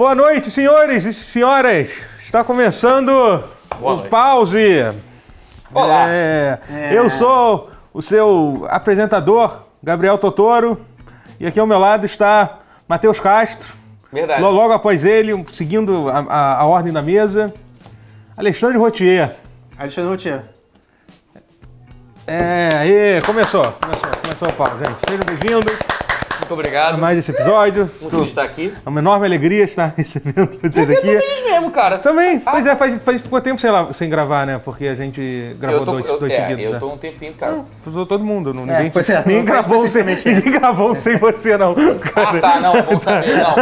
Boa noite, senhores e senhoras. Está começando Boa o noite. Pause. Olá. É, Eu sou o seu apresentador, Gabriel Totoro. E aqui ao meu lado está Matheus Castro. Verdade. Lo- Logo após ele, seguindo a, a- a ordem da mesa, Alexandre Rotier. Alexandre Routier. É, aí, começou, começou, começou o pause, gente. Sejam bem-vindos Muito obrigado. mais esse episódio. Muito feliz estar aqui. É uma enorme alegria estar recebendo vocês Eu tô aqui. feliz mesmo, cara. Também, Ah, pois é, faz, faz ficou tempo lá, sem gravar, né? Porque a gente gravou eu tô, dois, eu, dois é, seguidos. eu né? tô um tempinho, cara. Usou todo mundo, não, É, ninguém, pois é, não ninguém, foi gravou sem, ninguém gravou sem você, não. Ah, Cara. tá, não, bom saber, não.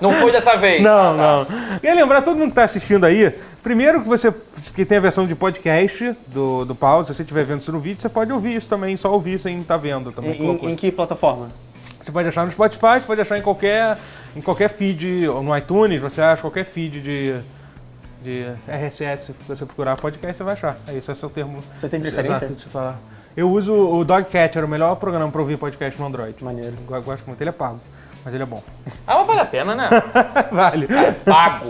Não foi dessa vez. Não, Ah, tá. não. Queria lembrar todo mundo que está assistindo aí, primeiro que você que tem a versão de podcast do, do Pause, se você estiver vendo isso no vídeo, você pode ouvir isso também, só ouvir sem estar vendo também. Em, em que plataforma? Você pode achar no Spotify, você pode achar em qualquer, em qualquer feed, ou no iTunes, você acha qualquer feed de, de RSS, se você procurar podcast, você vai achar. É isso, esse é o termo. Você tem preferência? Exato de falar. Eu uso o Dogcatcher, o melhor programa para ouvir podcast no Android. Maneiro. Eu gosto muito, ele é pago, mas ele é bom. Ah, mas vale a pena, né? vale. Pago.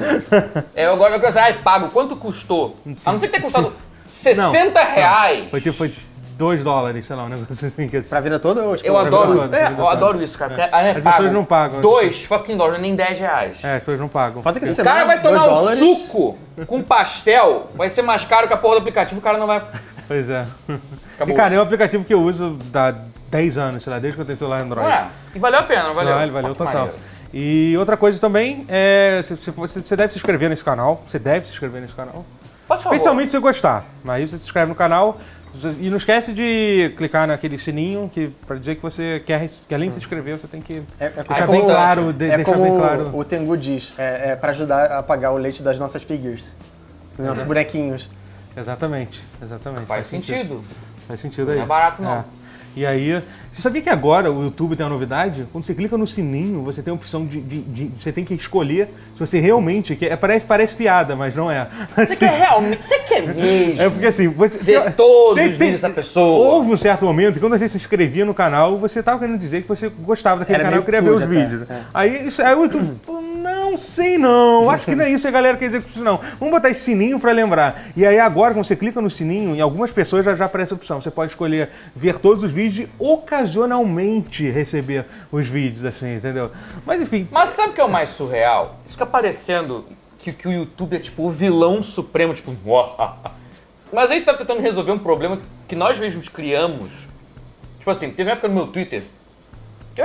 É, agora eu quero saber, ai, pago, quanto custou? A não ser que tenha custado 60 reais. Foi tipo, foi 2 dólares, sei lá, um negócio assim. Que... Pra vida toda ou tipo... Eu adoro, toda, é, eu toda. adoro isso, cara. É, é, As pago. pessoas não pagam. Dois fucking dólares, nem 10 reais. É, as pessoas não pagam. Falta que essa O cara vai tomar um dólares. suco com pastel, vai ser mais caro que a porra do aplicativo, o cara não vai. Pois é. Acabou. E cara, é um aplicativo que eu uso há 10 anos, sei lá, desde que eu tenho celular Android. É, e valeu a pena, valeu? Vale, valeu que total. maneiro. E outra coisa também, é, você deve se inscrever nesse canal, você deve se inscrever nesse canal. Posso falar? Especialmente se você gostar. Aí você se inscreve no canal e não esquece de clicar naquele sininho que para dizer que você quer, que além de se inscrever, você tem que É, é, deixar é bem como- claro, de, é deixar como bem claro. o Tengu diz, é, é pra ajudar a pagar o leite das nossas figures. Dos nossos bonequinhos. Exatamente, exatamente. Faz sentido. Faz sentido aí. Não é barato, não. E aí, você sabia que agora o YouTube tem uma novidade? Quando você clica no sininho, você tem a opção de, de- de- você tem que escolher se você realmente quer. é, Parece, parece piada, mas não é. Você quer realmente. Você quer mesmo? É porque assim, você. Ver todos os vídeos dessa pessoa. Houve um certo momento que quando você se inscrevia no canal, você estava querendo dizer que você gostava daquele Era canal e queria ver os até, vídeos. é. Aí, isso, aí o YouTube, falou, não sei não, acho que não é isso que a galera quer dizer com isso não. Vamos botar esse sininho pra lembrar. E aí agora, quando você clica no sininho, em algumas pessoas já, já aparece a opção. Você pode escolher ver todos os vídeos e ocasionalmente receber os vídeos, assim, entendeu? Mas enfim, Mas sabe o que é o mais surreal? Isso fica parecendo que, que o YouTube é tipo o vilão supremo, tipo. Mas aí tá tentando resolver um problema que nós mesmos criamos. Tipo assim, teve uma época no meu Twitter.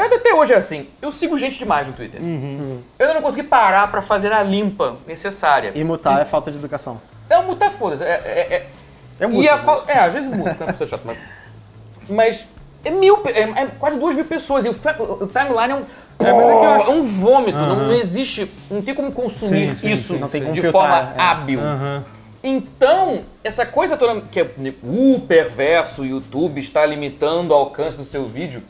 Que até hoje é assim. Eu sigo gente demais no Twitter. Uhum. Eu ainda não consegui parar pra fazer a limpa necessária. E mutar é falta de educação. É um muta foda-se. É, é, é, Eu e a fal- É, às vezes muda, é uma pessoa chata, mas. Mas é mil, é, é quase duas mil pessoas. E o, o- timeline é um. É, mas é que eu acho- é um vômito, não, não existe. Não tem como consumir Sim, sim, isso sim, Não tem de como filtrar, forma é. hábil. aham. Então, essa coisa toda que é o perverso YouTube está limitando o alcance do seu vídeo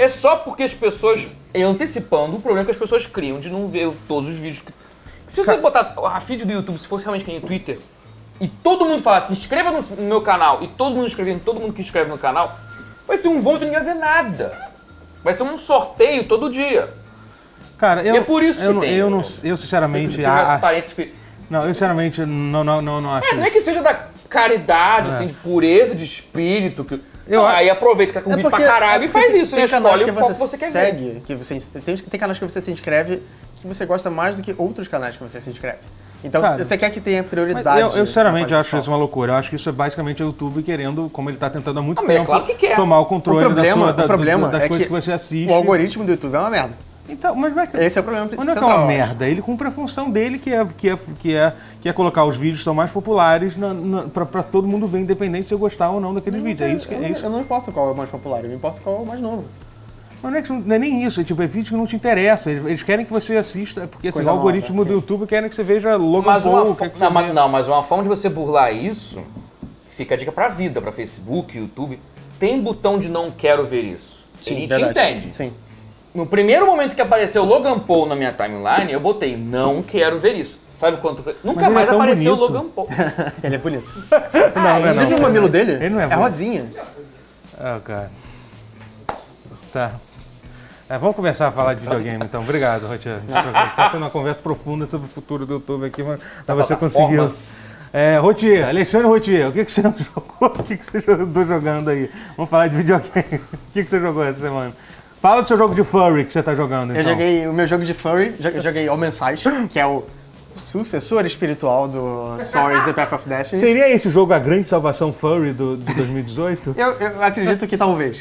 é só porque as pessoas, é antecipando o problema que as pessoas criam de não ver todos os vídeos. que- Se você botar a feed do YouTube, se fosse realmente que nem Twitter, e todo mundo falasse, se inscreva no, meu canal, e todo mundo inscrevendo, todo mundo que inscreve no canal, vai ser um vômito e ninguém vai ver nada. Vai ser um sorteio todo dia. Cara, eu, E é por isso que eu, não- tem, eu, não, eu sinceramente acho, que- não, eu sinceramente não, não, não, não acho É, não é que seja da caridade, assim, de pureza de espírito. Que... Eu aí aproveita que tá com vídeo pra caralho é e faz isso, né? Tem canais Escolhe que você, você quer ver. segue, que você, tem, tem canais que você se inscreve que você gosta mais do que outros canais que você se inscreve. Então, Cara, você quer que tenha prioridade. eu, eu sinceramente acho isso uma loucura. Eu acho que isso é basicamente o YouTube querendo, como ele está tentando há muito Ah, é tempo, claro que quer. tomar o controle O problema, da sua, da, o problema do- das é coisas que, que, você assiste. o algoritmo do YouTube é uma merda. Então, mas não é que, Esse é o problema mas não é que é uma merda. Ele cumpre a função dele, que é, que é, que é, que é colocar os vídeos que são mais populares na, na, para todo mundo ver, independente se eu gostar ou não daqueles vídeos. É isso que eu, é não- isso. eu não importo qual é o mais popular, eu me importo qual é o mais novo. Mas não é, que, não é nem isso, é, tipo, é vídeo que não te interessa. Eles, eles querem que você assista, porque assim, o algoritmo nova, do sim. YouTube querem que você veja Logan Mas Paul. fo- não, mas, não, mas uma forma de você burlar isso, fica a dica pra vida, pra Facebook, YouTube. Tem botão de não quero ver isso. Ele te entende. Sim. No primeiro momento que apareceu Logan Paul na minha timeline, eu botei não quero ver isso. Sabe quanto foi? Nunca é mais tão apareceu bonito. Logan Paul. Ele é bonito. Não, não é Você não. viu o mamilo dele? Ele não é É bonito. rosinha. Ah, cara. Tá. É, vamos começar a falar de videogame, então. Obrigado, Rotier. Está tendo uma conversa profunda sobre o futuro do YouTube aqui, mas mas você conseguiu. É, Rotier, Alexandre Rotier, o que, que você jogou? O que, que você andou jogando aí? Vamos falar de videogame. O que, que você jogou essa semana? Fala do seu jogo de furry que você está jogando, então. Eu joguei o meu jogo de furry, joguei Omen Sight, que é o sucessor espiritual do Stories The Path of Destiny. Seria esse jogo a grande salvação furry do, de 2018? Eu, eu acredito que talvez.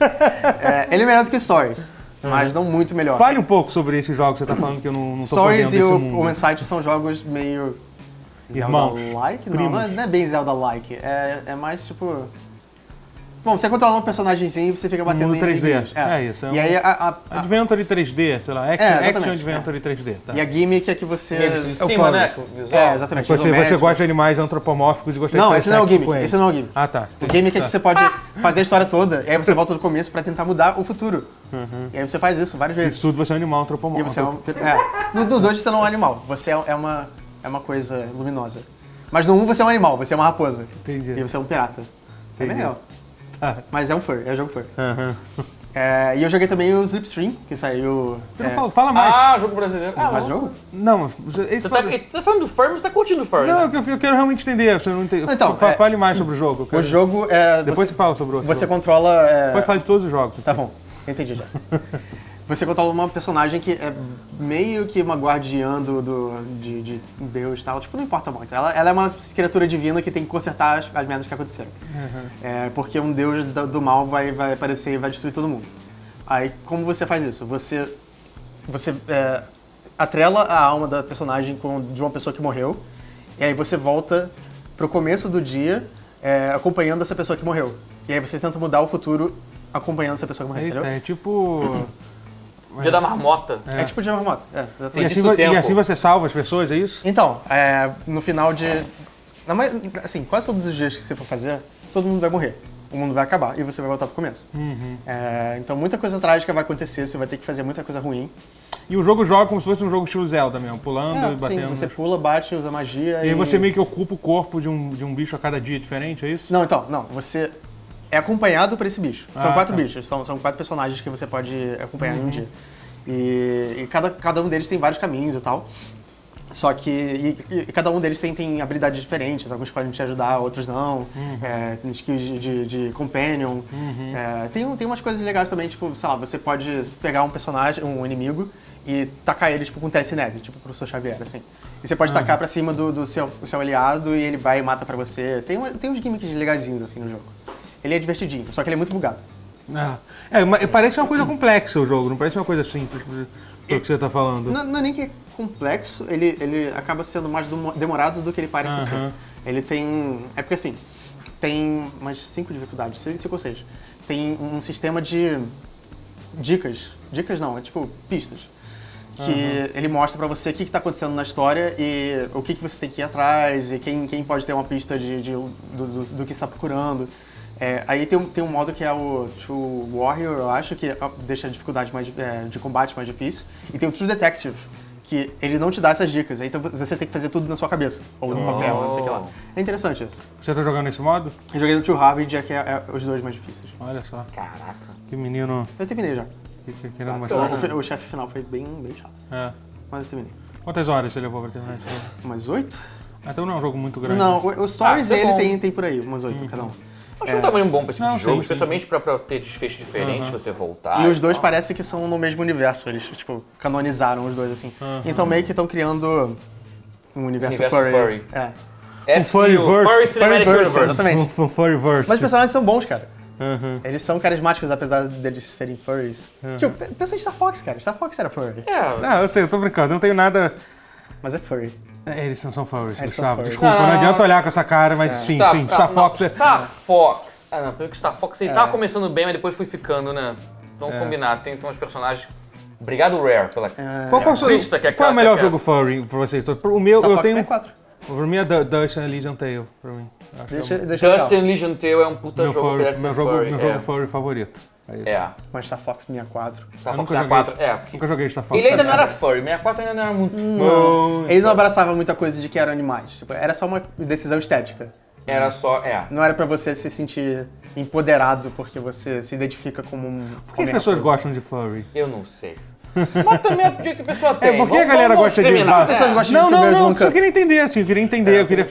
É, ele é melhor do que Stories, mas não muito melhor. Fale um pouco sobre esses jogos que você está falando que eu não, não tô Stories e o mundo. Omen Sight são jogos meio Zelda-like? Não, não é, não é bem Zelda-like. É, é mais tipo... Bom, você controla um personagemzinho e você fica batendo Mundo em 3D. amiguinhos. É isso, é e um- aí a, a- a- Adventure 3D, sei lá, Action, É, action Adventure 3D. Tá. e a gimmick é que você... Eu cima, falo. né? É, exatamente. Você, você isométrico. gosta de animais antropomórficos e gosta Não, de fazer esse não é o gimmick. Esse não é o gimmick. Ah, tá. O game é que Tá. você pode fazer a história toda, e aí você volta do começo pra tentar mudar o futuro. E aí você faz isso várias vezes. Isso tudo você é um animal E antropomórfico. você é um. É. No, no 2 você não é um animal, você é, é uma, é uma coisa luminosa. Mas no 1 um você é um animal, você é uma raposa. Entendi. E você é um pirata. É Entendi. legal. Tá. Mas é um fur, é um jogo fur. Aham. É, e eu joguei também o Slipstream, que saiu. É, fala, fala mais. Ah, jogo brasileiro. Ah, mais não. jogo? Não, mas você, tá, fala- você tá falando do Furry, mas você tá curtindo o Furry, Não, né? eu, eu quero realmente entender. Você não entende. Então, Fa- é- Fale mais sobre o jogo. quero- O jogo é. Depois você, você fala sobre o outro. você jogo. controla. é, Pode falar de todos os jogos. Tá bom, entendi já. Você controla uma personagem que é meio que uma guardiã do, do- de, de Deus e tal. Tipo, não importa muito. Ela, ela é uma criatura divina que tem que consertar as, as merdas que aconteceram. É, porque um Deus do, do mal vai, vai aparecer e vai destruir todo mundo. Aí, como você faz isso? Você, você é, atrela a alma da personagem com de uma pessoa que morreu. E aí você volta pro começo do dia é, acompanhando essa pessoa que morreu. E aí você tenta mudar o futuro acompanhando essa pessoa que morreu, Eita, entendeu? é tipo. Dia da marmota. É, tipo de marmota. É, E exatamente. assim, Isso do vo- e tempo. assim você salva as pessoas, é isso? Então, é, no final de. Na, mai- assim, quase todos os dias que você for fazer, todo mundo vai morrer. O mundo vai acabar e você vai voltar pro começo. Uhum. É, então muita coisa trágica vai acontecer, você vai ter que fazer muita coisa ruim. E o jogo joga como se fosse um jogo estilo Zelda mesmo, pulando É, e sim, batendo. você pula, bate, usa magia E aí você meio que ocupa o corpo de um, de um bicho a cada dia diferente, é isso? Não, então, não. Você é acompanhado por esse bicho. São Ah, quatro tá. bichos, são, são quatro personagens que você pode acompanhar Uhum. em um dia. E, e cada, cada um deles tem vários caminhos e tal. Só que. E, e cada um deles tem, tem habilidades diferentes. Alguns podem te ajudar, outros não. Uhum. É, tem skills de, de, de companion. É, tem, um- tem umas coisas legais também, tipo, sei lá, você pode pegar um personagem, um inimigo, e tacar ele, tipo, com telecinese, tipo o professor Xavier, assim. E você pode tacar pra cima do, do seu, seu aliado e ele vai e mata pra você. Tem, uma- tem uns gimmicks legaisinhos, assim, no jogo. Ele é divertidinho, só que ele é muito bugado. Ah. É, mas parece uma coisa complexa o jogo, não parece uma coisa simples, pelo que você tá falando. Não, não é nem que é complexo, ele, ele acaba sendo mais demo- demorado do que ele parece ser. Ele tem. É porque assim, tem umas cinco dificuldades, cinco ou seis. Tem um sistema de dicas. Dicas não, é tipo pistas. Que ele mostra pra você o que, que tá acontecendo na história e o que, que você tem que ir atrás e quem, quem pode ter uma pista de, de- do, do, do que está procurando. É, aí tem um, tem um modo que é o True Warrior, eu acho, que ó, deixa a dificuldade mais, é, de combate mais difícil. E tem o True Detective, que ele não te dá essas dicas, então você tem que fazer tudo na sua cabeça, ou no papel, ou não sei o que lá. É interessante isso. Você tá jogando nesse modo? Eu joguei no True Harvard, que é, é os dois mais difíceis. Olha só, Caraca. que menino Eu terminei já. que- que- querendo Bacana. O, chefe final foi bem, bem chato, É. mas eu terminei. Quantas horas você levou pra terminar esse jogo? Umas oito? Ah, Então não é um jogo muito grande. Não, o, o Stories Ah, tá ele tem, tem por aí, umas oito cada um. Acho um tamanho bom pra esse tipo Não, de jogo, sim, sim. especialmente pra, pra ter desfecho diferente, Aham. você voltar. E os dois tal. parecem que são no mesmo universo, eles, tipo, canonizaram os dois, assim. Então meio que estão criando um universo, Universo furry. furry. É. FCU, Furryverse. Furry Cinematic Furryverse, Universe. exatamente. Um Furryverse. Mas os personagens são bons, cara. Aham. Eles são carismáticos, apesar deles serem furries. Tipo, pe- pensa em Star Fox, cara. Star Fox era furry. É, Não, eu sei, eu tô brincando, eu não tenho nada... Mas é furry. É, eles não são furries, Eles são Gustavo. furries. Desculpa, não Não. adianta olhar com essa cara, mas sim, Star- sim, Star não, Fox é... Star Fox. Ah, não, pelo que Star Fox ele tava começando bem, mas depois foi ficando, né? Vamos É. combinar, tem, tem uns personagens. Obrigado, Rare, pela. Qual, qual, é o seu- Crista, que é qual é o melhor que é- jogo furry pra vocês todos? O meu, Star eu Fox tenho... 64. Pra mim é Du- Dust and Elysian Tale, pra mim. Acho Deixa, é deixa eu Dust and Legion Tale é um puta meu, jogo, furry, meu jogo, furry. meu é. jogo furry favorito. É. É. Mas Star Fox 64. Star Eu Fox nunca 64. joguei. É. porque Nunca joguei Star Fox. Ele ainda não era furry, 64 ainda não era muito. Não. Ele não abraçava muita coisa de que eram animais. Tipo, era só uma decisão estética. Era só. É. Não era pra você se sentir empoderado porque você se identifica como um. Por que as pessoas gostam de furry? Eu não sei. Mas também é porque que a pessoa tem. É, por que a galera gosta de. As pessoas É. gostam de- Não, não, não, eu queria entender, assim, eu queria entender, É, eu queria...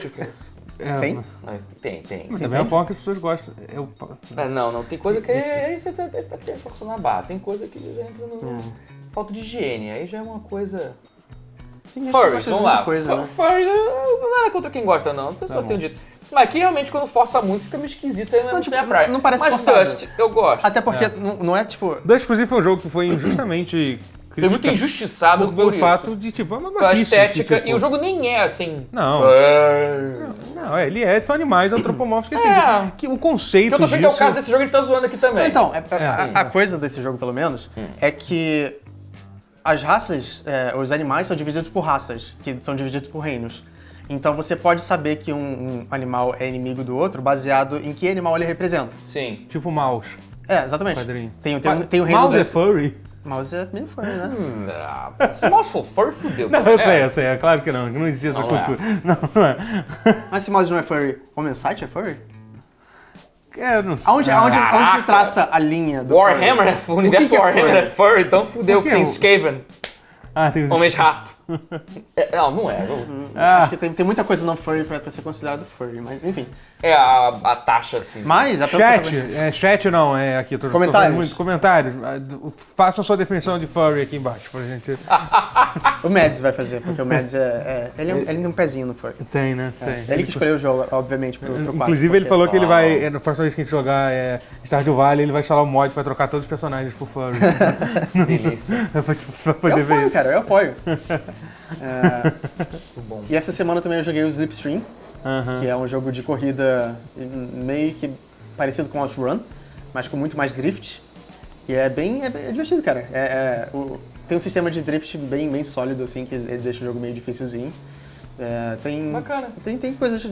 tipo isso. É, Tem? Mas tem, tem. Da mesma forma que as pessoas gostam. Eu, É, não, não. Tem coisa que aí você tá, você tá querendo forçando a barra. Tem coisa que já entra no. Falta de higiene. Aí já é uma coisa. Furries, vamos lá. Coisa, né? Furry, não nada contra quem gosta, não. A pessoa Tá tem um jeito. Mas aqui realmente quando força muito fica meio esquisito aí não, Não, é tipo, minha praia. não parece Mas forçado. Dust, eu gosto. Até porque não, não é tipo. Dust, inclusive, foi um jogo que foi injustamente Foi muito injustiçado por, por, pelo isso. fato de, tipo, é uma Pela estética. que, tipo, E o jogo nem é assim. Não. Furry. Não, é, ele é, são animais antropomórficos. que, É. assim, que o conceito Eu tô achando que é o disso- caso desse jogo, ele tá zoando aqui também. Então, é- É. a, a coisa desse jogo, pelo menos, Hum. é que as raças, é, os animais são divididos por raças, que são divididos por reinos. Então você pode saber que um, um animal é inimigo do outro baseado em que animal ele representa. Sim. Tipo mouse. É, exatamente. Quadrinho. Tem, tem, um- tem o reino mouse desse... é furry? Mouse é meio furry, né? Hum, ah, Se mouse for furry, fudeu. Não, eu É. sei, eu sei. É claro que não. que Não existia essa Não é. cultura. Não, não é. Mas se mouse não é furry, Homem Site é furry? É, não sei. Aonde, aonde, aonde traça a linha do Warhammer, furry? é, o universo que é Warhammer furry? é furry, então fudeu, que tem Skaven, Ah, tem os... Homens-Rato. É, não, não é. não- Ah. Acho que tem, tem muita coisa não furry pra, pra ser considerado furry, mas enfim. É a, a taxa, assim. Mas a pergunta Chat, também- é, chat não, é aqui. eu Tô, tô Comentários. vendo muito comentários. Ah, Façam sua definição de furry aqui embaixo pra gente. O Mads vai fazer, porque o Mads é, é- ele, é um- ele tem um pezinho no furry. Tem, né? Tem. Ele que escolheu o jogo, obviamente, pro, pro Inclusive, ele porque- falou que ele Uau. vai, é, na próxima vez que a gente jogar é, Stardew Valley, ele vai instalar um mod pra trocar todos os personagens por furry. Delícia. pra, tipo, você vai Eu poder ver apoio, isso. cara, eu apoio. É, e essa semana também eu joguei o Slipstream, que é um jogo de corrida meio que parecido com Outrun, mas com muito mais drift. E é bem, é bem- é divertido, cara. É, é, o- tem um sistema de drift bem, bem sólido, assim, que ele deixa o jogo meio dificilzinho. É, tem, Bacana. Tem, tem coisas,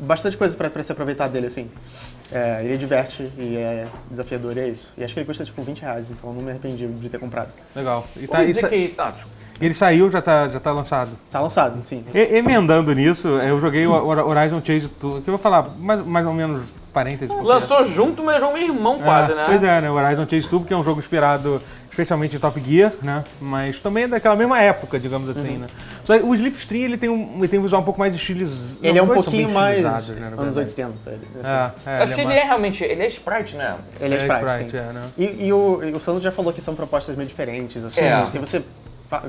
bastante coisa pra, pra se aproveitar dele, assim. É, ele diverte e é desafiador e é isso. E acho que ele custa tipo 20 reais, então eu não me arrependi de ter comprado. Legal. E tá, dizer sa- que... Ah, tipo, ele saiu, já tá, já tá lançado. Tá lançado, sim. E- emendando nisso, eu joguei o Hor- Horizon Chase Tour, que eu vou falar mais, mais ou menos parênteses. porque- lançou junto, mas é um irmão quase, É, né? Pois é, né? O Horizon Chase Turbo, que é um jogo inspirado especialmente em Top Gear, né? Mas também é daquela mesma época, digamos Uhum. assim, né? Só que o Slipstream, ele tem um, ele tem um visual um pouco mais estilizado. Ele é um pouquinho mais né, anos verdade. 80. ele- assim. É, é, Acho que é ele é realmente... Ele é sprite, né? Ele é É sprite, sprite, sim. é, né? E, e o, e o Sandro já falou que são propostas meio diferentes, assim. É. Se você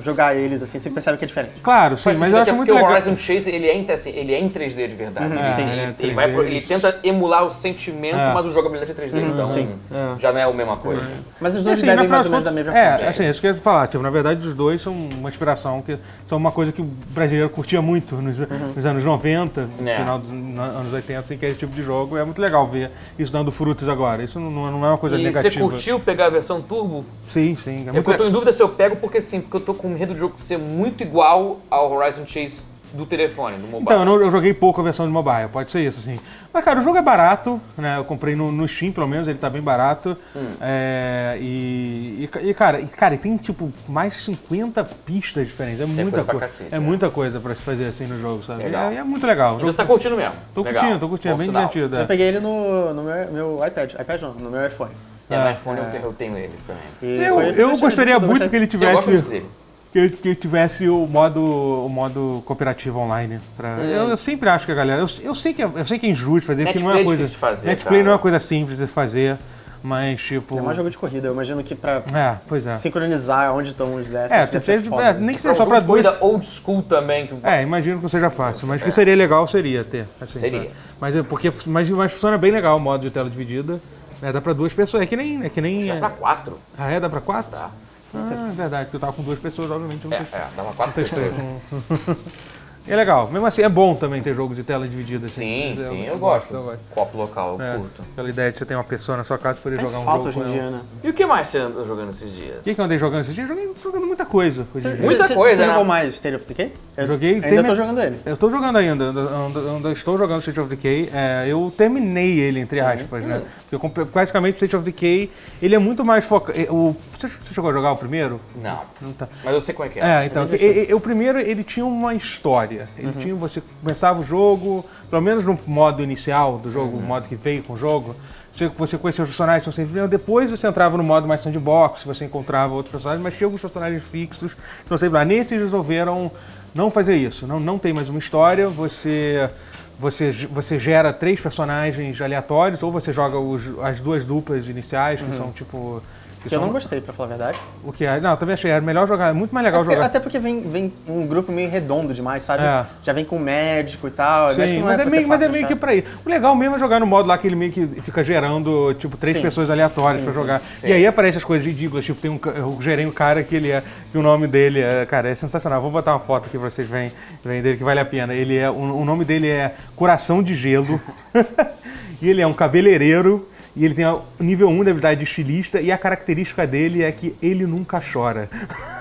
jogar eles, assim, você percebe que é diferente. Claro, sim, mas sentido, eu acho muito porque legal. o Horizon Chase, ele é, em, assim, ele é em 3D de verdade. Uhum, ele, sim. ele- Ele é ele vai pro- 3D. ele tenta emular o sentimento, É. mas o jogabilidade é 3D, então sim. É. já não é a mesma coisa. Mas os dois Assim, devem mais ou menos da mesma É, fonte. assim, isso que eu ia falar. Tipo, na verdade, os dois são uma inspiração, que são uma coisa que o brasileiro curtia muito nos, nos anos 90, no É. final dos anos 80, assim, que é esse tipo de jogo. É muito legal ver isso dando frutos agora. Isso não, não é uma coisa E você negativa. curtiu pegar a versão turbo? Sim, sim. É É muito eu tô em dúvida se eu pego, porque sim, porque eu tô com medo do jogo ser muito igual ao Horizon Chase do telefone, do mobile. Então, eu, não- eu joguei pouco a versão de mobile, pode ser isso, assim. Mas, cara, o jogo é barato, né? Eu comprei no, no Steam, pelo menos, ele tá bem barato. Hum. É, e, e, e, cara, e, cara, tem, tipo, mais de 50 pistas diferentes. É muita coisa pra coisa. cacete, É né? muita coisa pra se fazer assim no jogo, sabe? Legal. É, é muito legal. Então você tá curtindo mesmo. Tô Legal. curtindo, tô curtindo, é Bom bem sinal. divertido. Eu É. peguei ele no, no meu, meu iPad. iPad não, no meu iPhone. É, no É. iPhone eu, eu tenho ele também. Eu, eu divertido, gostaria eu muito que ele eu tivesse. Que, que tivesse o modo, o modo cooperativo online. pra- eu, eu sempre acho que a galera. Eu, eu sei que é, eu sei que é injusto fazer, porque não é é uma coisa. difícil de fazer, Netplay cara. não é uma coisa simples de fazer, mas tipo. É mais jogo de corrida. Eu imagino que pra É, pois é. sincronizar onde estão os assets É, deve tem ser que ser- foda. é, nem que seja Pra só pra duas. corrida old school também. Que... É, imagino que seja fácil, mas que seria legal seria ter. assim, Seria. sabe? Mas é porque mas, mas funciona bem legal o modo de tela dividida. né, dá pra duas pessoas. É que nem. É que nem Dá pra quatro. Ah, é? Dá pra quatro? Tá. Ah, é verdade, porque eu tava com duas pessoas, obviamente eu não É, testei. é, dá pra quatro testei pessoas. É legal. Mesmo assim, é bom também ter jogo de tela dividida. Assim. Sim, sim, eu, eu gosto. eu gosto. Copo local, eu É, curto. aquela ideia de você ter uma pessoa na sua casa e poder Tem jogar um falta jogo hoje em dia, né? E o que mais você anda jogando esses dias? O que, que eu andei jogando esses dias? Eu Joguei jogando muita coisa. dia. Muita Você- coisa, Você né? jogou mais State of Decay? Eu Joguei, Ainda termi- tô jogando ele. Eu tô jogando ainda, ainda, ainda- ainda estou jogando State of Decay. É, eu terminei ele, entre aspas, né? Porque eu comprei- basicamente State of Decay, ele é muito mais focado. Você, você chegou a jogar o primeiro? Não. Não tá. Mas eu sei como é que é. É, então, e- e- o primeiro ele tinha uma história. Ele tinha, você começava o jogo, pelo menos no modo inicial do jogo, o modo que veio com o jogo, você, você conhecia os personagens que estão sempre vendo, depois você entrava no modo mais sandbox, você encontrava outros personagens, mas tinha alguns personagens fixos que estão sempre lá. Nesse eles resolveram não fazer isso, não, não tem mais uma história, você você, você gera três personagens aleatórios, ou você joga os, as duas duplas iniciais, que são tipo. Que Eu são, não gostei, pra falar a verdade. O que é? Não, eu também achei. Era melhor jogar. É muito mais É legal porque- jogar. até porque vem, vem um grupo meio redondo demais, sabe? É. Já vem com médico e tal. Sim, mas, é pra meio, mas é meio que pra ir. O legal mesmo é jogar no modo lá que ele meio que fica gerando, tipo, três Sim. pessoas aleatórias Sim, pra sim, jogar. E aí aparecem as coisas ridículas, tipo, tem um, eu gerei um cara que ele é, que o nome dele é, cara, é sensacional. Vou botar uma foto aqui pra vocês verem, verem dele que vale a pena. Ele é, o, o nome dele é Coração de Gelo. e ele é um cabeleireiro. E ele tem o nível 1 da habilidade de estilista. E a característica dele é que ele nunca chora.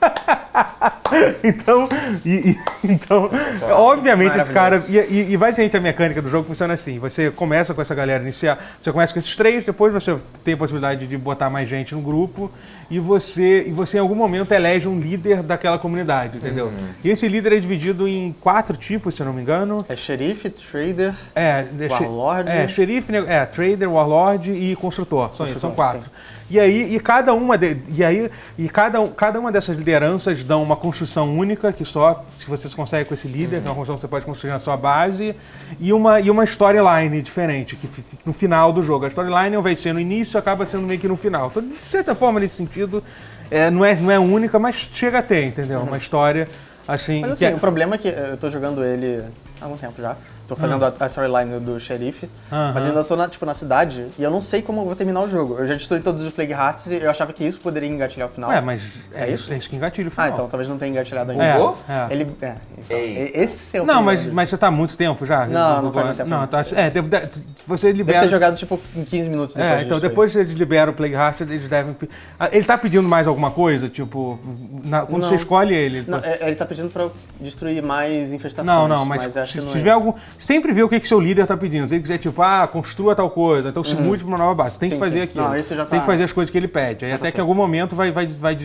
então, e- e- então obviamente esse cara. E, e, basicamente a mecânica do jogo funciona assim: você começa com essa galera inicial, você começa com esses três, depois você tem a possibilidade de botar mais gente no grupo e você, e você em algum momento elege um líder daquela comunidade, entendeu? E esse líder é dividido em quatro tipos, se eu não me engano. É xerife, trader. É, é, Warlord. É, xerife, né, é, trader, warlord e construtor. São, isso, são Construtor, quatro. E aí, e cada uma de, e aí, e cada, cada uma dessas lideranças dão uma construção única que só se você consegue com esse líder, que é uma construção que você pode construir na sua base, e uma e uma storyline diferente que no final do jogo. A storyline de ser no início, acaba sendo meio que no final. Então, de certa forma, nesse sentido, é, não é não é única, mas chega a ter, entendeu? Uma história assim, Mas que assim, é- o problema é que eu tô jogando ele há algum tempo já. Tô fazendo a, a storyline do xerife, Aham. mas ainda tô na, tipo, na cidade e eu não sei como eu vou terminar o jogo. Eu já destruí todos os Plague Hearts e eu achava que isso poderia engatilhar o final. É, mas é, É isso? isso? é isso que engatilha o Ah, final. então talvez não tenha engatilhado ainda. É, é. Ele. É, então, esse é o Não, mas, mas você tá há muito tempo já? Não, não faz muito tempo, Não, tá, é, deve- deve- você Deve libera. ter jogado tipo em 15 minutos depois. é, de então destruir. depois que eles liberam o Plague Heart, eles devem. Ah, Ele tá pedindo mais alguma coisa? Tipo, na- quando Não. você escolhe ele. Não, é- ele tá pedindo pra eu destruir mais infestações. Não, não, mas, acho se, que não se é tiver isso. algum. Sempre vê o que, que seu líder tá pedindo. Se ele quiser, tipo, ah, construa tal coisa, então se mude pra uma nova base. Você tem que Uhum. Sim, fazer sim. aquilo. Não, isso já Tem tá- que fazer as coisas que ele pede. Aí até que em algum momento vai, vai, vai,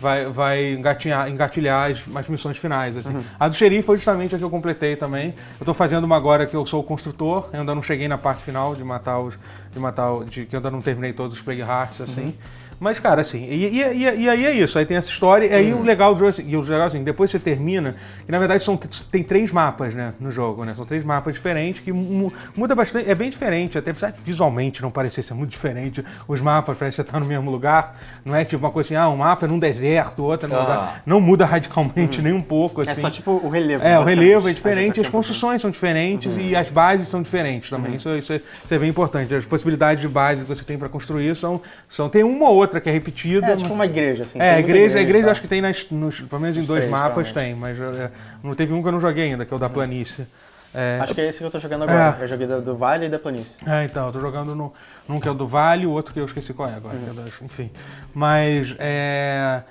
vai, vai engatinhar, engatilhar as, as missões finais. Assim. Uhum. A do xerife foi justamente a que eu completei também. Eu tô fazendo uma agora que eu sou o construtor, eu ainda não cheguei na parte final de matar os. De matar de, que eu ainda não terminei todos os Plague Hearts, assim. Uhum. Mas, cara, assim, e, e- e- e aí é isso. Aí tem essa história, e aí Uhum. o legal do jogo, assim, e o legal assim, depois você termina, e na verdade são, tem três mapas, né, no jogo, né? São três mapas diferentes que mu- muda bastante, é bem diferente, até apesar de visualmente não parecer ser muito diferente, os mapas parece que você tá no mesmo lugar, não é tipo uma coisa assim, ah, um mapa é num deserto, outro é num Ah. lugar. Não muda radicalmente nem um pouco, assim. É só tipo o relevo. É, o relevo é diferente, as construções são diferentes e as bases são diferentes também. Isso, isso é, isso é bem importante. As possibilidades de base que você tem para construir são, são. Tem uma ou outra que é repetida. É mas- tipo uma igreja, assim. é, a tem muita igreja, a igreja tá? acho que tem nas, nos, pelo menos em dois três, mapas tem, mas é, não teve um que eu não joguei ainda, que é o da planície. É, Acho que é esse que eu tô jogando agora. É. Eu joguei do, do Vale e da Planície. é, então, eu tô jogando no, num que é o do Vale, o outro que eu esqueci qual é agora, é Uhum. das- enfim. Mas, é...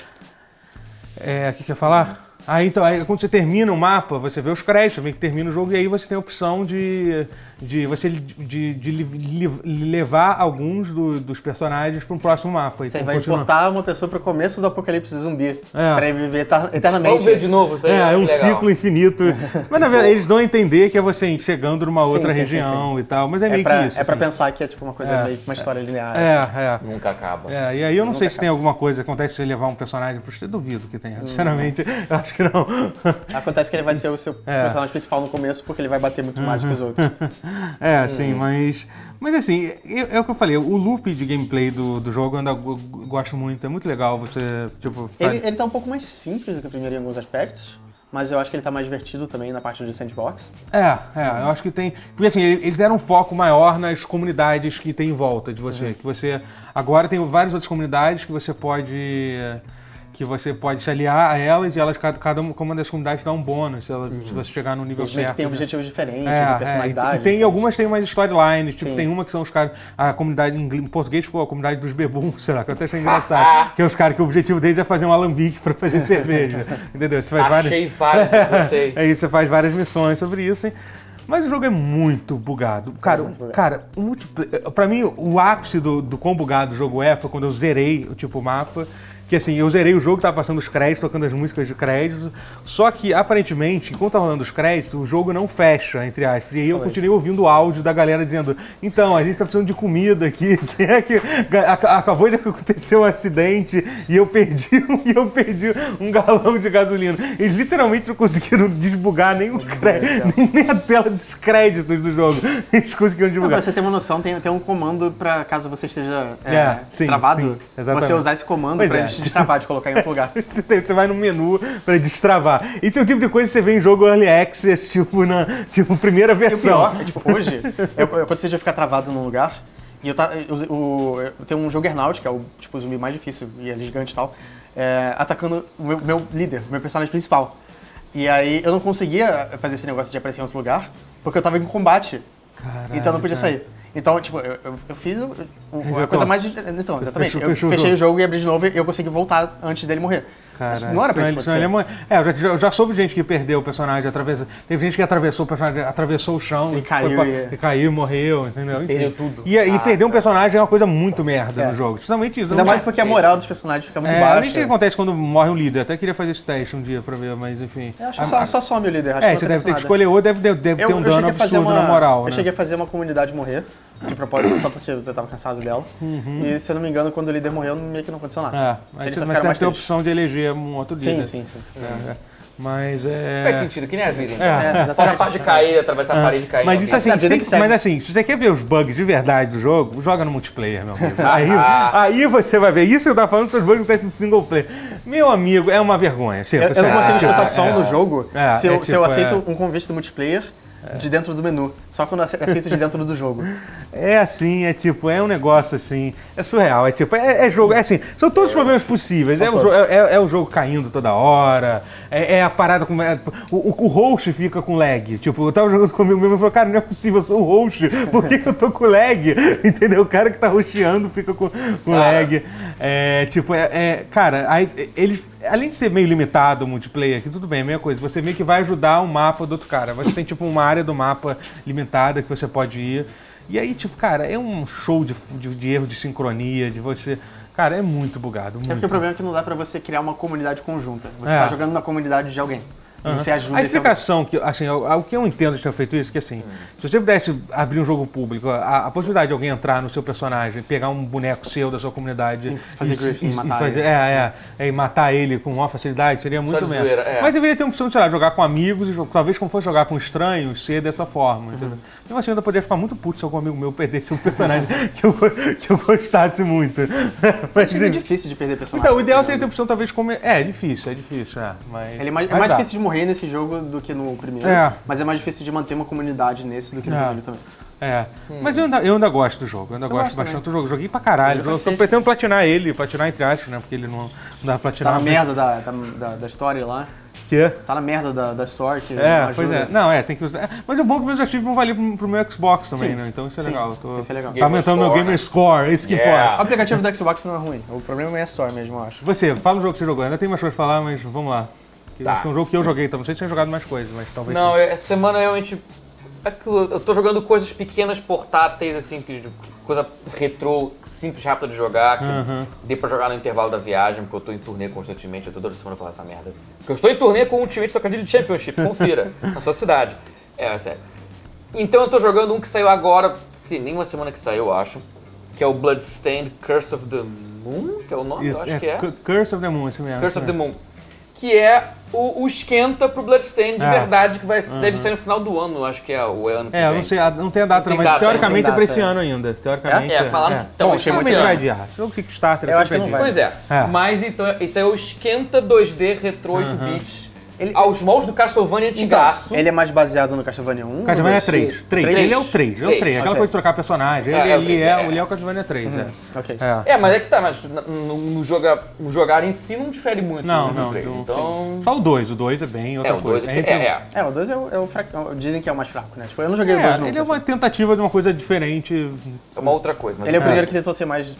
É, o que que eu ia falar? Aí, então, aí, quando você termina o mapa, você vê os créditos, vê que termina o jogo, e aí você tem a opção de, de você de, de li- li- levar alguns do- dos personagens para um próximo mapa. Você Então, vai continua- importar uma pessoa pro começo do apocalipse zumbi. É. Pra ele viver eter- eternamente. Vamos ver de novo isso aí. É, é um legal. ciclo infinito. Mas na verdade, eles dão a entender que é você chegando numa outra sim, sim, região e tal. Mas é É meio pra, que isso. é pra assim. pensar que é tipo uma coisa É. meio que uma história linear. assim. É, é. Nunca acaba. É, e aí eu não sei Nunca se tem alguma coisa que acontece se você levar um personagem pro eu duvido que tenha. Sinceramente, eu acho que não. Acontece que ele vai ser o seu É. personagem principal no começo porque ele vai bater muito mais do que os outros. É, sim, mas. Mas assim, é, é o que eu falei, o loop de gameplay do, do jogo eu ainda go- gosto muito, é muito legal você, tipo. ficar- Ele, ele tá um pouco mais simples do que o primeiro em alguns aspectos, mas eu acho que ele tá mais divertido também na parte de sandbox. É, é, eu acho que tem. Porque assim, ele- eles deram um foco maior nas comunidades que tem em volta de você. Que você. Agora tem várias outras comunidades que você pode. Que você pode se aliar a elas e elas, cada, cada uma das comunidades dá um bônus se, ela- se você chegar no nível Eles certo. que têm né? objetivos diferentes É, e é, personalidade. e tem algumas tem umas storylines, tipo, Sim. tem uma que são os caras, a comunidade em em português ficou a comunidade dos bebuns, sei lá, que eu até achei engraçado, que é os caras que o objetivo deles é fazer um alambique pra fazer cerveja, entendeu? Você faz várias, Achei vários, gostei. Aí você faz várias missões sobre isso, hein? Mas o jogo é muito bugado. Cara, muito bugado. cara o multiplayer, pra mim, o ápice do, do quão bugado o jogo é foi quando eu zerei o tipo mapa. Que assim, eu zerei o jogo, tava passando os créditos, tocando as músicas de créditos. Só que, aparentemente, enquanto tava rolando os créditos, o jogo não fecha, entre aspas. E aí eu continuei ouvindo o áudio da galera dizendo: então, a gente tá precisando de comida aqui. Quem é que. ac- Acabou de acontecer um acidente e eu perdi, um- e eu perdi um galão de gasolina. Eles literalmente não conseguiram desbugar nem, o cré- nem a tela dos créditos do jogo. Eles conseguiram Não, desbugar. pra você ter uma noção, tem, tem um comando pra caso você esteja é, É, sim, travado, sim, você usar esse comando Pois pra é. Te destravar, de colocar em outro lugar. Você, tem- você vai no menu pra destravar. Isso é o tipo de coisa que você vê em jogo Early Access, tipo, na tipo, primeira E o versão. pior é, tipo, hoje, eu, eu aconteceu de eu ficar travado num lugar, e eu, tá, eu, o- eu tenho um Juggernaut, que é o, tipo, o zumbi mais difícil, e é gigante e tal, é, atacando o meu, meu líder, o meu personagem principal. E aí eu não conseguia fazer esse negócio de aparecer em outro lugar, porque eu tava em combate, Caralho, então eu não podia cara. sair. Então, tipo, eu, eu, eu fiz o, o- a coisa mais... Então, exatamente. Fechou- eu fechou o fechei o jogo e abri de novo e eu consegui voltar antes dele morrer. Caralho, não era pra isso acontecer. ele é É, eu já, já, eu já soube de gente que perdeu o personagem, atravessa, teve gente que atravessou o personagem, atravessou o chão E caiu pra- e- e caiu, morreu, entendeu? Enfim. Perdeu tudo. E, e Ah, perder um tá. personagem é uma coisa muito merda É. no jogo. Justamente isso. Ainda não mais sei- porque a moral dos personagens fica muito É, eu nem baixa. sei o que acontece quando morre um líder. Até queria fazer esse teste um dia pra ver, mas enfim. Eu acho A- só, a- só some o líder. Acho é, que você não deve ter que escolher outro, deve, deve, deve ter um dano absurdo na moral, Eu né? cheguei a fazer uma comunidade morrer, de propósito, só porque eu tava cansado dela. E se eu não me engano, quando o líder morreu, meio que não aconteceu nada. Uhum. É, mas, mas ter a opção de eleger um outro Sim, líder. sim, sim. É, é. Mas é. Faz sentido, que nem a vida. Então. É. É, Fora a parte de cair, atravessar a parede e cair. Mas isso alguém. assim, é que mas assim, se você quer ver os bugs de verdade do jogo, joga no multiplayer, meu amigo. Aí, aí você vai ver. Isso que eu tava falando, seus bugs no teste do single player. Meu amigo, é uma vergonha. Eu, eu não consigo escutar É, som é. no jogo É, se, eu, é se eu tipo, aceito é. um convite do multiplayer de dentro do menu. Só quando eu ace- aceito de dentro do jogo. É assim, é tipo, é um negócio assim, é surreal, é tipo, é, é jogo, é assim, são todos os problemas possíveis, é o, é, é- é o jogo caindo toda hora, é, é a parada com, é, o, o, host fica com lag, tipo, eu tava jogando comigo mesmo e falei, cara, não é possível, eu sou o host, por que, que eu tô com lag, entendeu, o cara que tá hosteando fica com, com lag, é, tipo, é, é- cara, aí, eles, além de ser meio limitado o multiplayer, que tudo bem, é a mesma coisa, você meio que vai ajudar o mapa do outro cara, você tem tipo uma área do mapa limitada que você pode ir, e aí, tipo, cara, é um show de, de, de erro de sincronia, de você. Cara, é muito bugado. Muito. É porque o problema é que não dá pra você criar uma comunidade conjunta. Você É. tá jogando na comunidade de alguém. E você ajuda A esse explicação, que, assim, o, que eu entendo de ter feito isso, que assim, se você pudesse abrir um jogo público, a, a possibilidade de alguém entrar no seu personagem, pegar um boneco seu da sua comunidade E fazer griefing, matar fazer, ele. é, é, é, e matar ele com maior facilidade, seria muito zoeira, é. Mas deveria ter uma opção de, sei lá, jogar com amigos e talvez como for jogar com estranhos, ser dessa forma, entendeu? Mesmo assim, eu ainda poderia ficar muito puto se algum amigo meu perdesse um personagem que, eu, que eu gostasse muito. Mas, É difícil de perder personagem. então, o ideal assim, seria ter a né? opção, talvez, como. É, é difícil, é difícil, é. Mas, Ele é mais, é mais difícil de morrer nesse jogo do que no primeiro, É. mas é mais difícil de manter uma comunidade nesse do que no É. primeiro também. É, mas eu ainda, eu ainda gosto do jogo, eu ainda gosto gosto bastante do jogo. Joguei pra caralho. Eu Eu tô pretendendo platinar ele, platinar entre aspas, né? Porque ele não, não dá pra Tá platinar. na merda da, da, da, história lá. Que? Tá na merda da, da store que É, não pois é. Não, é, tem que usar. é, Mas o bom é que meus ativos vão valer pro, pro meu Xbox também, Sim. né? Então isso é Sim, legal. eu Tô, isso é legal. Tá aumentando meu Gamer Score, é isso que importa. O aplicativo do Xbox não é ruim. O problema é a store mesmo, eu acho. Você, fala o jogo que você jogou. Ainda tem mais coisas pra falar, mas vamos lá. Que Tá. Acho que é um jogo que eu joguei, então não sei se tinha jogado mais coisas, mas talvez. Não, sim. eu- essa semana realmente. aquilo, Eu tô jogando coisas pequenas, portáteis, assim, que, coisa retrô, simples, rápida de jogar, que Aham. dê pra jogar no intervalo da viagem, porque eu tô em turnê constantemente, eu tô toda semana falando essa merda. Porque eu estou em turnê com o Ultimate Trocadilho Championship, confira, na sua cidade. É, é sério. Então eu tô jogando um que saiu agora, que tem nem uma semana que saiu, eu acho, que é o Bloodstained Curse of the Moon, que é o nome, eu Isso, acho é, que é. Cu- Curse of the Moon, esse mesmo. Curse of the. Moon. Que é o, o esquenta pro Bloodstained de É. verdade, que vai, deve sair no final do ano, acho que é o ano que É, eu vem. não sei, a- não tem a data, Não mas data, teoricamente tem é pra esse data, ano ainda. Teoricamente. É, falaram que tão Bom, achei muito Provavelmente esse vai ano. adiar. Jogo Kickstarter. Eu é acho que não vai. Pois é. É. Mas então, esse é o esquenta 2D retro 8 bits. Ele- Aos moldes do Castlevania antigaço. Então, ele é mais baseado no Castlevania 1? Castlevania ou dois? 3. 3. Três? Ele é o 3. Ele é o 3. Três, Aquela ok. coisa de trocar personagem. É, Ele, é o ele é, é. ele é o Castlevania 3. É. Ok. É. É, mas é que tá, mas no, no- joga, no jogar em si não difere muito Não, do não. 3. do- Então. Só o 2. O 2 é bem outra É, o 2 coisa. é, entre- é, é. É, o 2 é o, é o fraco. Dizem que é o mais fraco, né? Tipo, eu não joguei o É, 2 nunca. ele é uma assim. tentativa de uma coisa diferente. É uma outra coisa. Mas Ele é o É. primeiro que tentou ser mais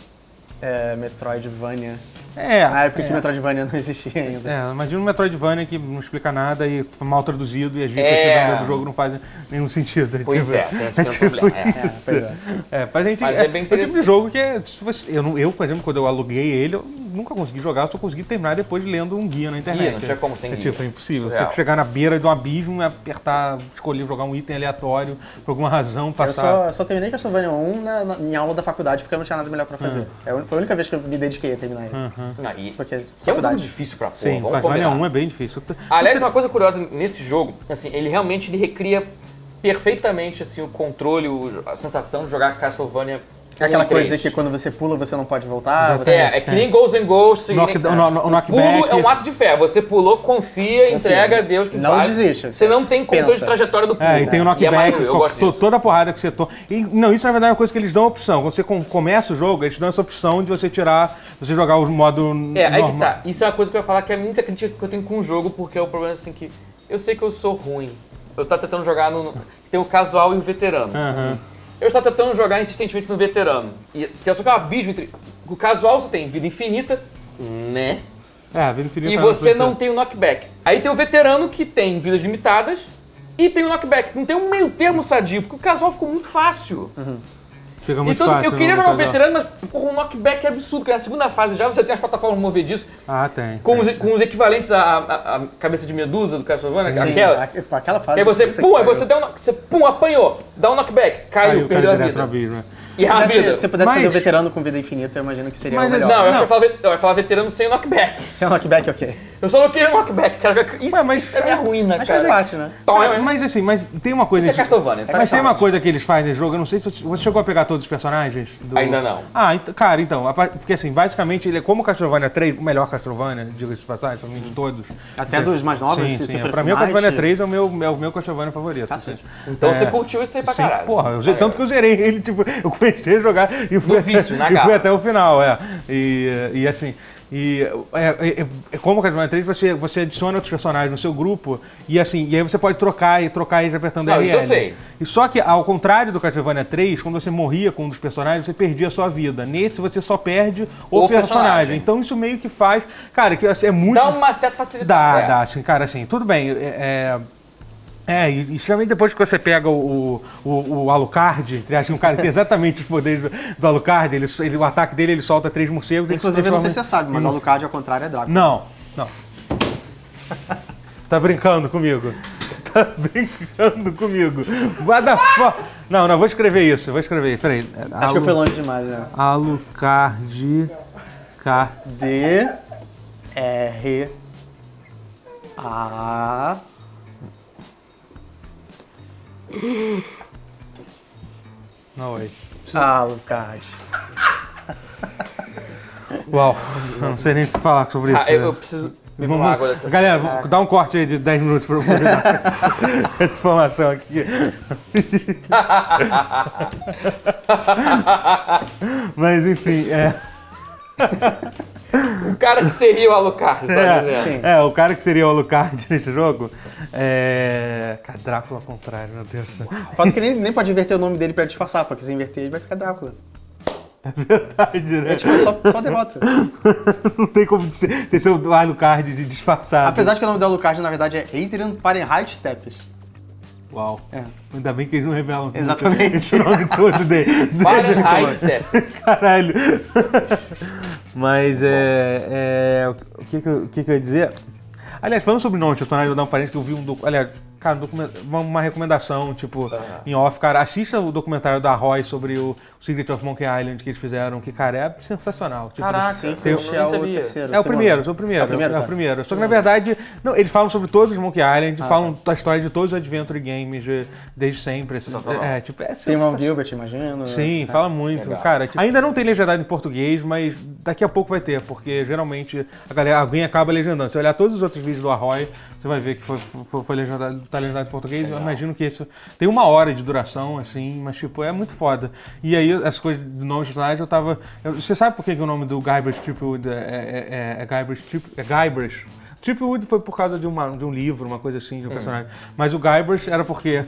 é, Metroidvania. É, Na época é. que Metroidvania não existia ainda. É, imagina um Metroidvania que não explica nada e foi mal traduzido e as dicas É. do jogo não fazem nenhum sentido. Pois é, tem esse mesmo problema. É. É, pois é. É, pra gente, Mas é, é bem o tipo de interessante. jogo que é, se você- eu, eu, por exemplo, quando eu aluguei ele, eu nunca consegui jogar, só consegui terminar depois lendo um guia na internet. não tinha como sem é, guia. Tipo, é impossível. Surreal. Você chegar na beira de um abismo, apertar, escolher jogar um item aleatório, por alguma razão, Eu passar... só, só terminei Castlevania 1 na, na- em aula da faculdade porque eu não tinha nada melhor pra fazer. Hum. É foi a única vez que eu me dediquei a terminar ele. Não, e- Porque que é um jogo difícil pra pôr, Sim, vamos Castlevania combinar. 1 é bem difícil. Aliás, uma coisa curiosa nesse jogo, assim, ele realmente ele recria perfeitamente assim o controle, a sensação de jogar Castlevania. É aquela 1 3. coisa que quando você pula você não pode voltar. Você... É, é que nem Ghosts and Ghosts. Knock- que nem- no- no- o knockback. pulo é um ato de fé. Você pulou, confia, entrega a Deus que Não faz. desiste. Você não tem controle Pensa. de trajetória do pulo. É, e tem o é knockback, maneiro, eu toda a porrada que você toma. E, não, isso na verdade é uma coisa que eles dão a opção. Quando você com- começa o jogo, eles dão essa opção de você tirar, você jogar o modo É, aí que normal. tá. Isso é uma coisa que eu ia falar que é a única crítica que eu tenho com o jogo, porque é o problema assim que eu sei que eu sou ruim. Eu tava tentando jogar no. Tem o casual e o veterano. Aham. Eu estava tentando jogar insistentemente no veterano. E, porque só que é um abismo entre. O casual você tem vida infinita, né? É, vida infinita E é você não tem o knockback. Aí tem o veterano que tem vidas limitadas e tem o knockback. Não tem um meio termo sadio, porque o casual ficou muito fácil. Fica muito então fácil. eu queria jogar casual. veterano, mas porra, o knockback é absurdo, cara. Na segunda fase já você tem as plataformas movediças Ah, tem. com os, com os equivalentes à, à- à cabeça de medusa do Castlevania, Sim, aquela. aqu- aquela fase. Aí você, puta pum, que aí você dá um, você, pum, apanhou, dá um knockback, caiu, Caiu, perdeu a caiu vida. abismo. E Se a pudesse, vida. se pudesse Mas- fazer o veterano com vida infinita, eu imagino que seria Mas o melhor. Não, eu, ia falar, falar veterano sem knockback. Sem o knockback, ok. Eu só não queria knockback, cara. Isso, Ué, mas- isso é minha ruína, Mas faz cara. parte, né? Tom, Mas, é- mas assim, mas tem uma coisa. Isso é Castlevania, faz mas tem uma coisa que eles fazem nesse jogo, eu não sei se você, chegou a pegar todos os personagens. do- Ainda não. Ah, ent- cara, então, porque assim, basicamente ele é como o Castlevania 3, o melhor Castlevania, diga-se de passagem, pra mim de todos. Até dos mais novos, sim, se sim. for Pra mim o Castlevania 3 é o meu, é o meu Castlevania favorito. Cacete. Então É. você curtiu isso aí pra Sim, caralho. porra, eu, tanto que eu zerei ele, tipo, eu comecei a jogar e fui, No vício, na e fui até o final, é. E, e assim, e é, é, é, como o Castlevania 3, você, você adiciona outros personagens no seu grupo e assim, e aí você pode trocar e trocar eles apertando Não, RL. isso eu sei. E só que, ao contrário do Castlevania 3, quando você morria com um dos personagens, você perdia a sua vida. Nesse, você só perde o, O personagem. personagem. Então isso meio que faz. Cara, que assim, é muito. Dá uma certa facilidade. Dá, é. dá, assim, cara, assim, tudo bem. É, é, e, e principalmente depois que você pega o, o, o Alucard, aspas, um cara que tem exatamente os poderes do, do Alucard, ele, ele- o ataque dele ele solta três morcegos. Inclusive, eu não sei se você sabe, mas o Alucard, ao contrário, é Drácula. Não, não. Você tá brincando comigo? Você tá brincando comigo? Fuck? Não, não, vou escrever isso, vou escrever isso. Peraí. Acho que eu fui longe demais né? nessa. Alucard. K. D, R, A. Não, oi. Alucard. Uau, eu não sei nem o que falar sobre isso. Ah, eu, eu preciso beber uma água daqui. Galera, vou dar um corte aí de 10 minutos pra eu poder dar essa informação aqui. Mas enfim, é, O cara que seria o Alucard, é? Sim. é, o cara que seria o Alucard nesse jogo é. Cara, Drácula ao contrário, meu Deus do céu. Foda que nem, nem pode inverter o nome dele pra disfarçar, porque se inverter ele vai ficar Drácula. Verdade, né? É tipo, só, só derrota. Não tem como ser, ser o Alucard de disfarçado. Apesar de que o nome do Alucard, na verdade, é Adrian Fahrenheit Steppes. Uau. É. Ainda bem que eles não revelam. Exatamente. esse nome todo dele. Fahrenheit Step. Caralho. Mas é. é, o, que que eu, que que eu ia dizer? Aliás, falando sobre nomes eu vou dar um parênteses que eu vi um. docu- Aliás, cara, um uma, uma recomendação, tipo, em off, cara, assista o documentário da Roy sobre o Secret of Monkey Island que eles fizeram, que, cara, é sensacional. Tipo, Caraca, tem- Esse é o sabia. terceiro. é o segundo. primeiro, é o primeiro. É o primeiro, é o tá. primeiro. Só que na verdade, não, eles falam sobre todos os Monkey Island, falam da história de todos os Adventure Games de- desde sempre. assim, é, tipo, é Tem o Gilbert, imagino. Sim, fala muito. Legal. Cara, tipo, ainda não tem legendado em português, mas daqui a pouco vai ter, porque geralmente a galera, alguém acaba legendando. Se olhar todos os outros vídeos do Arroy, você vai ver que foi, foi, foi legendado, tá legendado em português. Eu imagino que isso tem uma hora de duração, assim, mas tipo, é muito foda. E aí, as coisas do nome de personagem, eu tava. eu- você sabe por que, que o nome do Guybrush Tripwood é, é, é, é Guybrush Trip, é Guybrush? Tripwood foi por causa de, uma, de um livro, uma coisa assim, de um personagem. Mas o Guybrush era porque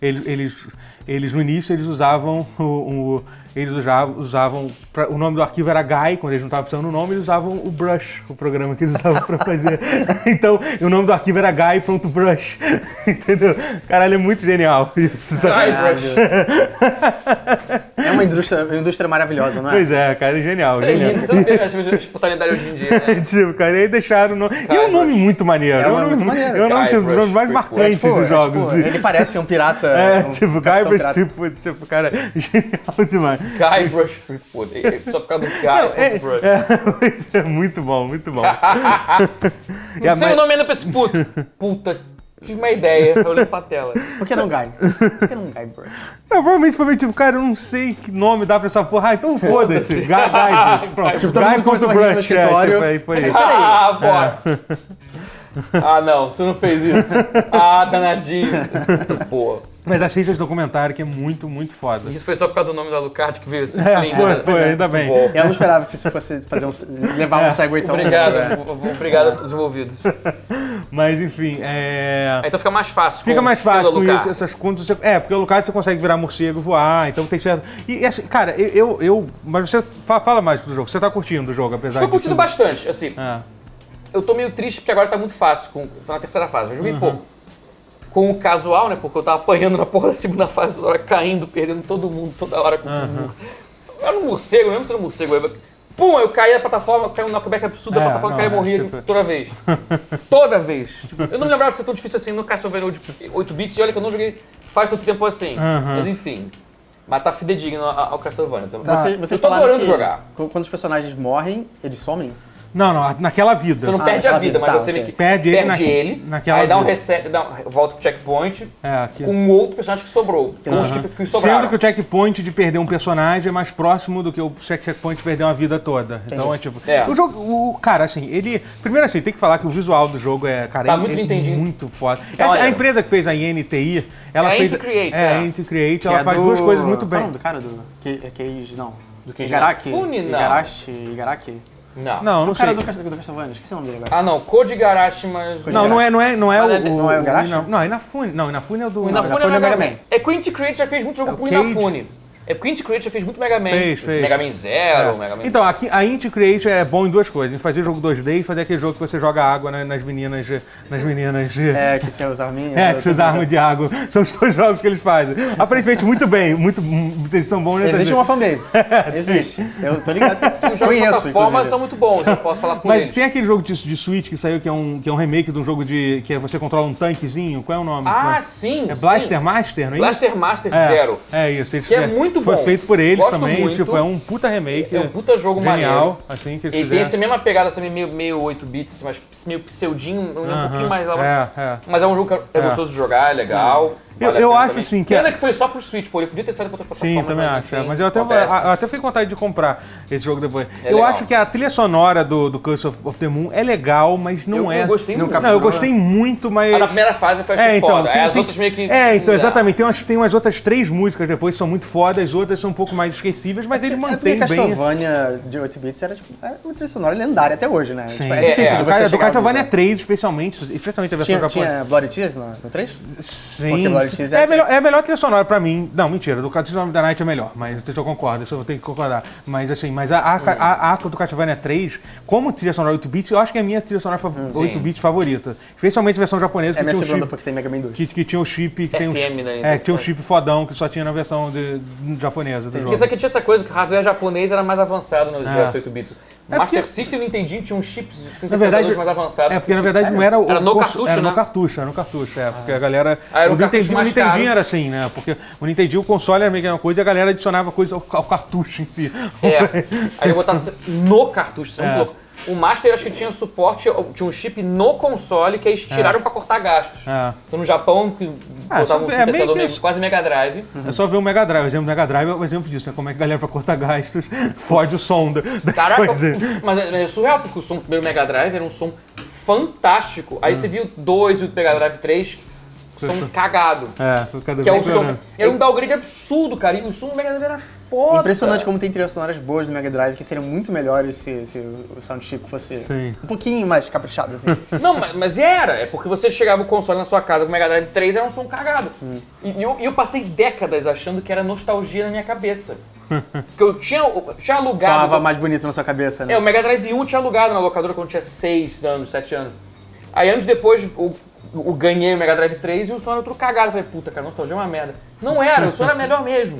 eles, eles, eles no início eles usavam o, o- eles usavam, usavam pra- o nome do arquivo era Guy, quando eles não estavam precisando do nome, eles usavam o Brush, o programa que eles usavam pra fazer. então, o nome do arquivo era Guy.brush. Entendeu? Caralho, é muito genial isso. sabe? Guybrush. É uma indústria, uma indústria maravilhosa, não é? Pois é, cara, é genial. Isso é genial. lindo, você não vê a espontaneidade hoje em dia, né? Tipo, cara, e aí deixaram o nome. E é um nome muito maneiro. É um É um nome muito maneiro. É um nome tipo, dos nomes mais marcantes Tipo, dos é, jogos. tipo, ele parece um pirata. É, um tipo, Guybrush, tipo, tipo, cara, genial demais. Guybrush Threepwood. É- é Só por causa do Guy É, Brush. é, é, muito bom, muito bom. Não sei ma- o nome ainda pra esse puto. Puta, tive uma ideia. Eu olhei pra tela. Por que não Guy? Por que não Guybrush? Não, provavelmente foi meio tipo, cara, eu não sei que nome dá pra essa porra. Ah, então foda-se. Guy, Guy, Brush, pronto. Tipo, todo mundo Guy começou a rir no Brush, é, escritório. tipo, aí foi. Ah, bora. Ah, não, você não fez isso. Ah, danadinho. Pô. Mas assiste esse documentário que é muito, muito foda. Isso foi só por causa do nome do Alucard que veio esse É, foi, né? foi, ainda bem. bom. Eu não esperava que você fosse fazer um, levar um segue tão Obrigado, é. obrigado a todos os envolvidos. Mas enfim, é. Aí, Então fica mais fácil. Fica com mais fácil com isso, essas contas. Você, é, porque o Lucas você consegue virar morcego e voar, então tem certo. E assim, cara, eu, eu, Mas você fa- fala mais do jogo. Você tá curtindo o jogo, apesar Tô de. curtindo tudo. bastante, assim. É. Eu tô meio triste porque agora tá muito fácil. Com, tô na terceira fase, eu joguei pouco. Com o casual, né? Porque eu tava apanhando na porra da segunda fase, toda hora caindo, perdendo todo mundo, toda hora com o Eu era um morcego, mesmo sendo um morcego. Eu, pum, eu caí na plataforma, caí num knockback absurdo, É, a plataforma não, caía e morria tipo- toda vez. toda vez. Tipo, eu não me lembrava de ser tão difícil assim no Castlevania de 8 bits, e olha que eu não joguei faz tanto tempo assim. Aham. Mas enfim. Mas tá fidedigno ao Castlevania. Você, eu vocês tô falaram adorando que jogar. qu- quando os personagens morrem, eles somem? Não, não, naquela vida. Você não Ah, perde a vida, vida, mas tá, você ok. meio que Perde ele naque- ele, naquela aí dá um reset, dá um- volta pro checkpoint É, aqui. com um outro personagem que sobrou. Com os que, que sobraram. Sendo que o checkpoint de perder um personagem é mais próximo do que o checkpoint de perder uma vida toda. Então é tipo. É. O jogo. O, cara, assim, ele. Primeiro assim, tem que falar que o visual do jogo é. Cara, Tá ele- muito ele é Nintendinho. muito foda. Tá a, empresa que fez a INTI, ela É a fez. Create, é, é. a Inti Create, ela é faz do- duas coisas muito Qual é o bem. nome do cara do. Que, é Keiji, não. Do Igaraki? Inafune, não. Igarashi? Não. Não, o não cara sei. do, do Castlevania, esqueci o nome dele agora. Ah, não. Code Garashi, mas... Code Não, não é, não é, não é Mas o, é- o- não é o Garashi? Não, não, Inafune. Não, Inafune é o do. O Inafune Inafune é é Mega Man. É que o Inti Create já fez muito jogo É o com o Cage. Inafune. É porque o Inti Create já fez muito Mega Man. Fez, fez. Mega Man Zero, É. Mega Man... Então, aqui, a Inti Create é bom em duas coisas. Em fazer jogo 2D e fazer aquele jogo que você joga água na- nas meninas. Nas meninas. É, que você usa arminhas. É, eu que você usa arma de água. São os dois jogos que eles fazem. Aparentemente muito bem, muito, eles são bons nessas Existe uma fanbase. Existe. Eu tô ligado. Os jogos de plataforma são muito bons, eu posso falar por Mas eles. tem aquele jogo de, de Switch que saiu que é, um, que é um remake de um jogo de. que é você controla um tanquezinho. Qual é o nome? Ah, sim, É sim. Blaster Master, não é isso? Blaster Master É, Zero. É isso. Que é fizeram- muito Foi bom. feito por eles Gosto também. muito. Tipo, é um puta remake. É um puta jogo genial, maneiro. assim que eles Ele tem fizeram. essa mesma pegada, essa meio, meio 8 bits, assim, mas meio pseudinho, um Aham, pouquinho mais lá. É, é. Mas é um jogo que é, É. gostoso de jogar, é legal. Eu- vale a eu pena acho, também. sim, que Pena é- que foi só pro Switch, pô. Ele podia ter saído pra outra Sim, plataforma. também acho. é. enfim, Mas eu até, eu até fiquei com vontade de comprar esse jogo depois. É eu legal. acho que a trilha sonora do, do Curse of, of the Moon é legal, mas não eu, é. eu gostei Não muito. Não, eu Capturou, gostei muito, mas. A da primeira fase foi É, então. foda. tem- Aí as tem- outras meio que. É, então, exatamente. Tem umas, tem umas outras três músicas depois que são muito fodas, as outras são um pouco mais esquecíveis, mas ele É porque mantém bem. Castlevania de 8 bits era tipo, é uma trilha sonora lendária até hoje, né? Sim. Tipo, É, é difícil é, de O você do Castlevania no- 3, especialmente, especialmente a versão Tinha, japonesa. tinha Bloody Tears no 3? Sim, É, é- a melhor, é a melhor trilha sonora pra mim. Não, mentira, do Castlevania da Night é melhor, mas eu concordo, isso eu ter que concordar. Mas assim, mas a, a, a, a do Castlevania 3, como trilha sonora 8 bits, eu acho que é a minha trilha sonora fa- 8 bits favorita. Especialmente a versão japonesa, É que minha tinha, um segunda chip, porque tem Mega Man 2. que, que tinha um chip que tem um, FM, né, é, que tinha um chip fodão que só tinha na versão de, japonesa do jogo. isso aqui tinha essa coisa que o hardware japonês era mais avançado no É. GS 8 bits. O É Master porque- System e o Nintendinho tinham chips sintetizadores mais avançados. é porque na verdade não era o Era no cons- cartucho, era no né? cartucho, era no cartucho, é, porque a galera Ah, era o cartucho Nintendinho, o Nintendinho era assim, né? Porque o Nintendinho, o console era meio que uma coisa e a galera adicionava coisa ao, ao cartucho em si. É. Aí eu botasse no cartucho, isso é É. O Master acho que tinha suporte, tinha um chip no console que eles tiraram pra cortar gastos. É. Então no Japão, que Ah, botavam um é meio sintetizador que quase Mega Drive. É só ver o Mega Drive. O exemplo do Mega Drive é o exemplo disso, né? Como é que a galera pra cortar gastos fode o som da- das Caraca, coisas. o- mas é, é surreal, porque o som do primeiro Mega Drive era um som fantástico. Aí você viu o 2 e o Mega Drive 3, som cagado. É, cada Que é o som. Era um downgrade absurdo, cara. E o som do Mega Drive era foda. Impressionante como tem trilhas sonoras boas no Mega Drive que seriam muito melhores se, se o sound chip fosse Sim. um pouquinho mais caprichado, assim. Não, mas, mas era. É porque você chegava o console na sua casa com o Mega Drive 3 era um som cagado. E, e eu, eu passei décadas achando que era nostalgia na minha cabeça. Porque eu tinha, eu tinha alugado. Soava mais bonito na sua cabeça, né? É, o Mega Drive 1 eu tinha alugado na locadora quando eu tinha 6 anos, 7 anos. Aí anos depois eu, eu ganhei o Mega Drive 3 e o som era outro cagado. Eu falei, puta, cara, nostalgia é uma merda. Não era, o som era melhor mesmo.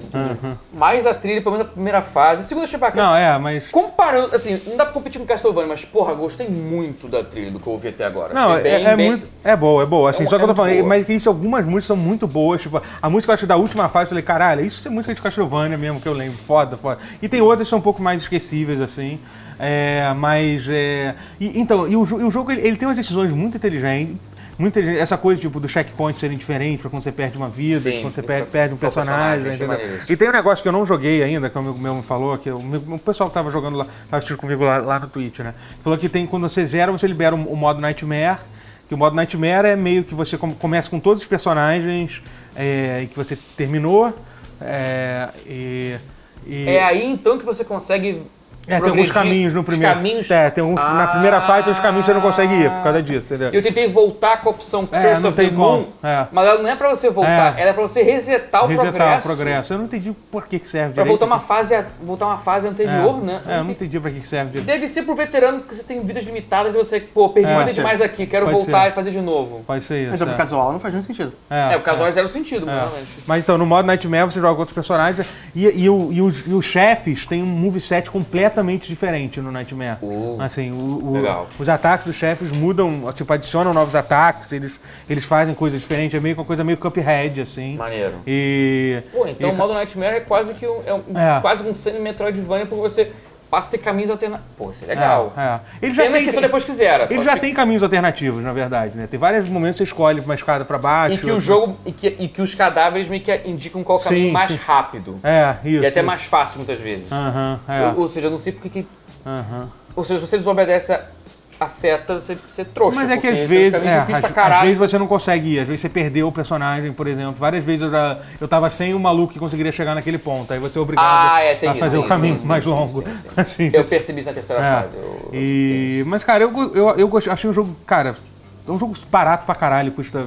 Mas a trilha, pelo menos a primeira fase, a segunda bacana. Não, é, mas. Comparando, assim, não dá pra competir com Castlevania, mas, porra, gostei muito da trilha do que eu ouvi até agora. Não, é, bem- é bem- muito. É boa, é boa. Assim, É só que eu tô falando, boa. mas que isso, algumas músicas são muito boas. Tipo, a música eu acho da última fase, eu falei, caralho, isso é música de Castlevania mesmo, que eu lembro. Foda, foda. E tem outras que são um pouco mais esquecíveis, assim. É, mas. É, e- então, e o, e o jogo ele, ele tem umas decisões muito inteligentes. Muito inteligentes. Essa coisa, tipo, dos checkpoints serem diferentes pra quando você perde uma vida, Sim, quando você e perde, um personagem, personagem. E tem um negócio que eu não joguei ainda, que o amigo meu me falou, que o, o pessoal que tava jogando lá, tava assistindo comigo lá, lá no Twitch, né? Falou que tem, quando você zera, você libera o, o modo Nightmare, que o modo Nightmare é meio que você come- começa com todos os personagens é, e que você terminou. É, e, e- É aí então que você consegue. É, tem alguns caminhos no os primeiro. caminhos. É, tem alguns, na primeira fase tem uns caminhos que você não consegue ir por causa disso, entendeu? Eu tentei voltar com a opção É, Curse não of the tem como, Moon, é. mas ela não é pra você voltar, É. ela é pra você resetar o Resetar progresso. o progresso. Eu não entendi por que, que serve Pra direito. voltar uma fase, a- voltar uma fase anterior, é, né? É, eu não entendi pra que que serve direito. Deve ser pro veterano que você tem vidas limitadas e você, pô, perdi É, vida demais aqui, quero Pode voltar ser. e fazer de novo. Pode ser isso. Então, pro é. casual não faz muito sentido. É, o casual é zero sentido, É. realmente. Mas então, no modo Nightmare você joga outros personagens e, e, e os, e os chefes têm um moveset completamente diferente no Nightmare. Uh, assim, o- o- legal. os ataques dos chefes mudam, tipo, adicionam novos ataques, eles, eles fazem coisas diferentes, é meio que uma coisa meio Cuphead, assim. Maneiro. E. Pô, então e- o modo Nightmare é quase que um, é um- É. quase um semi-Metroidvania porque você passa a ter caminhos alternativos. Pô, isso é legal. É, é. Ele já Pena tem, que só depois que zera. ele já ser- tem caminhos alternativos, na verdade, né? Tem vários momentos que você escolhe uma escada pra baixo. E que o jogo. E que, e que os cadáveres meio que indicam qual o caminho Sim, mais sim. rápido. É, isso. E até isso. mais fácil muitas vezes. Aham, é. Ou, ou seja, eu não sei porque que. aham. Ou seja, se você desobedece a, a seta, você, você trouxa. Mas é que às uns vezes, é, às, vezes você não consegue ir, às vezes você perdeu o personagem, por exemplo. Várias vezes eu, já, eu tava sem o maluco que conseguiria chegar naquele ponto. Aí você é obrigado Ah, é, a fazer o caminho isso, mais isso, longo. Assim, Eu percebi isso na terceira é. fase. eu- E, mas, cara, eu, eu, eu achei um jogo, cara, é um jogo barato pra caralho, custa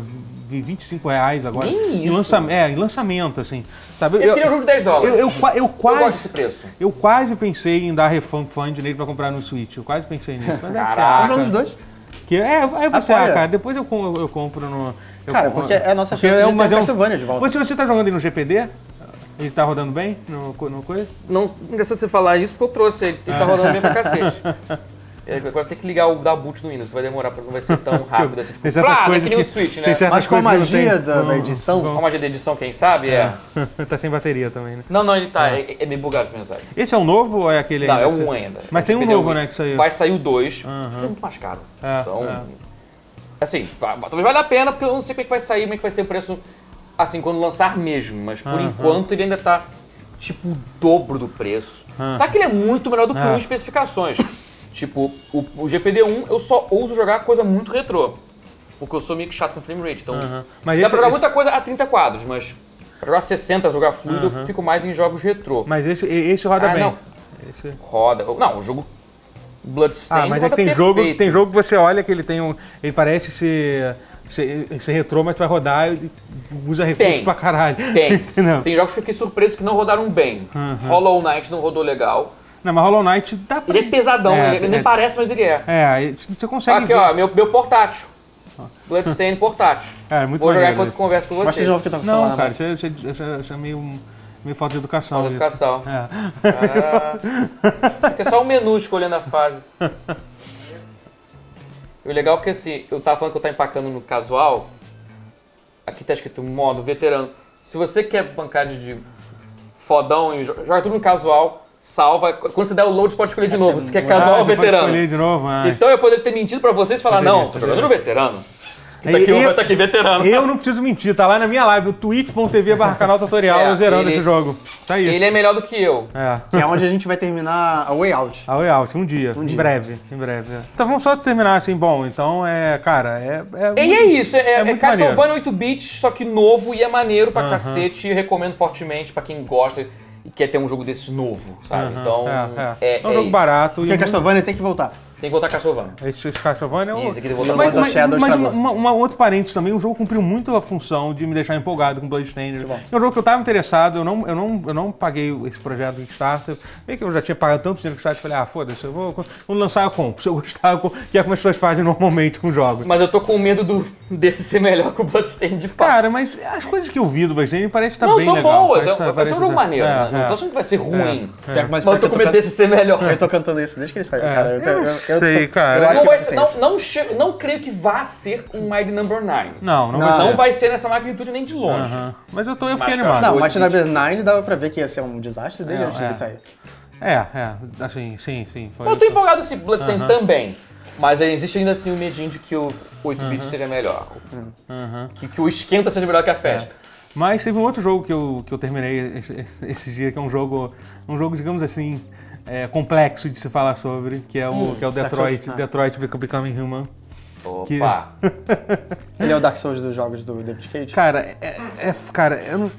25 reais agora. Que Em, isso? lança, é, em lançamento, assim. Sabe? Eu queria um jogo de 10 dólares. Eu, eu, eu Eu quase. gosto desse preço. Eu quase pensei em dar refund fund nele pra comprar no Switch. Eu quase pensei nisso. Mas é Caraca. ah, Comprando os dois. que é, aí você, Apoia. ah, cara, depois eu, eu compro no. eu Cara, compro- porque é a nossa chance é de um- ter é um- Castlevania de volta. Você, você tá jogando aí no GPD? Ele tá rodando bem no, no coisa? Não, engraçado você falar isso porque eu trouxe ele. Ele tá rodando bem pra cacete. É, Agora tem que ligar o da boot no Windows, vai demorar, não vai ser tão rápido assim. Tem Tipo, certas plá, é coisas que nem o Switch, né? tem certas Mas com a magia da, da edição, Com a magia da edição, quem sabe, é. tá sem bateria também, né? Não, não, ele tá. É, é meio bugado essa mensagem. Esse é o novo ou é aquele Não, ainda é 1 ainda. Mas tem um novo, né, que saiu. Vai sair o 2, Aham. que é muito mais caro. É, Então, é. assim, talvez valha a pena, porque eu não sei como é que vai sair, como é que vai ser o preço, assim, quando lançar mesmo. Mas por Aham. enquanto ele ainda tá, tipo, o dobro do preço. Aham. Tá que ele é muito melhor do que É. um em especificações. Tipo, o, o GPD1 eu só ouso jogar coisa muito retrô. Porque eu sou meio que chato com frame rate. Então. Mas dá pra jogar muita coisa a 30 quadros, mas pra jogar 60, jogar fluido, eu fico mais em jogos retrô. Mas esse, esse roda Ah, bem. não. Esse- Roda. Não, o jogo Bloodstained Ah, mas é que tem jogo, tem jogo que você olha que ele tem um. Ele parece ser. Ser retrô, mas tu vai rodar e usa recursos Tem. pra caralho. Tem. Tem jogos que eu fiquei surpreso que não rodaram bem. Hollow Knight não rodou legal. Não, mas Hollow Knight dá pra. Ele é pesadão, É, ele nem é. parece, mas ele é. É, você consegue. Aqui, ver. ó, meu, meu portátil. Bloodstained portátil. É, muito Vou jogar enquanto esse. converso com você. de novo que tá com o celular Não, na cara, isso é, isso é- isso é- isso é meio, meio falta de educação. Falta de isso. educação. É. Ah, é só um menu escolhendo a fase. E o legal é que assim, eu tava falando que eu tava empacando no casual. Aqui tá escrito modo veterano. Se você quer bancar de, de fodão e jo- joga tudo no casual, salva. Quando você der o load, você pode escolher de novo. Se quer Ah, casual ou você pode veterano. escolher de novo, ah. então eu poderia ter mentido pra vocês e falar, Poderia, não, tô jogando no veterano. Tá aqui, eu, tá aqui, veterano. eu não preciso mentir, tá lá na minha live, no twitch.tv barra canal tutorial, É, eu zerando ele- esse jogo. Tá aí. Ele é melhor do que eu. É. Que é onde a gente vai terminar a Way Out. A Way Out, um dia. em dia. breve, em breve. é. Então vamos só terminar assim, bom, então é, cara, é... é E é isso, é, É é Castlevania 8 bits, só que novo e é maneiro pra cacete. E recomendo fortemente pra quem gosta e quer ter um jogo desses novo, sabe? Aham, Então, é, é, é. É um é jogo isso. barato. Porque e Castlevania tem que voltar. Tem que voltar Castlevania. Esse, esse Castlevania é um... Isso, aqui tem que voltar Mas- Mas- Shadow mas estragou. uma, uma, outro parênteses também, o jogo cumpriu muito a função de me deixar empolgado com Bloodstained. É um jogo que eu estava interessado, eu não, eu, não, eu não paguei esse projeto do Kickstarter. Bem que eu já tinha pagado tanto dinheiro no Kickstarter, falei, ah, foda-se, eu vou, vou lançar eu compro. Se eu gostar, eu compro, que é como as pessoas fazem normalmente com jogos. Mas eu tô com medo do, desse ser melhor que o Bloodstained de fato. Cara, mas as coisas que eu vi do Bloodstained parece estar não, bem são legal. boas. Parece é- tá- vai ser parece um jogo tá- maneiro. é, né? Não é. tô achando que vai ser ruim. É, Mas eu tô com medo desse ser melhor. Eu tô cantando isso desde que ele saiu, cara. Eu, eu não sei, cara. Eu acho Não, que vai vai ser, não, não, che- não creio que vá ser um Mighty Number 9. Não, não, Não. vai Não ser. vai ser nessa magnitude nem de longe. Aham. Mas eu, tô, eu fiquei Mas, animado. Não, Martin Number 9 dava pra ver que ia ser um desastre dele É, antes é. de sair. É, é, assim, sim, sim. Foi, Eu tô empolgado esse Bloodstained também. Mas existe ainda assim o medinho de que o 8-bit seja melhor. Aham. Que, que o esquenta seja melhor que a festa. Mas teve um outro jogo que eu, que eu terminei esse, esse dia, que é um jogo, um jogo digamos assim, é, complexo de se falar sobre, que é o, que é o Detroit, Souls. Detroit Bec- Becoming Human. Que- Opa! Ele é o Dark Souls dos jogos do David Cage. Cara, é, é- cara, eu não...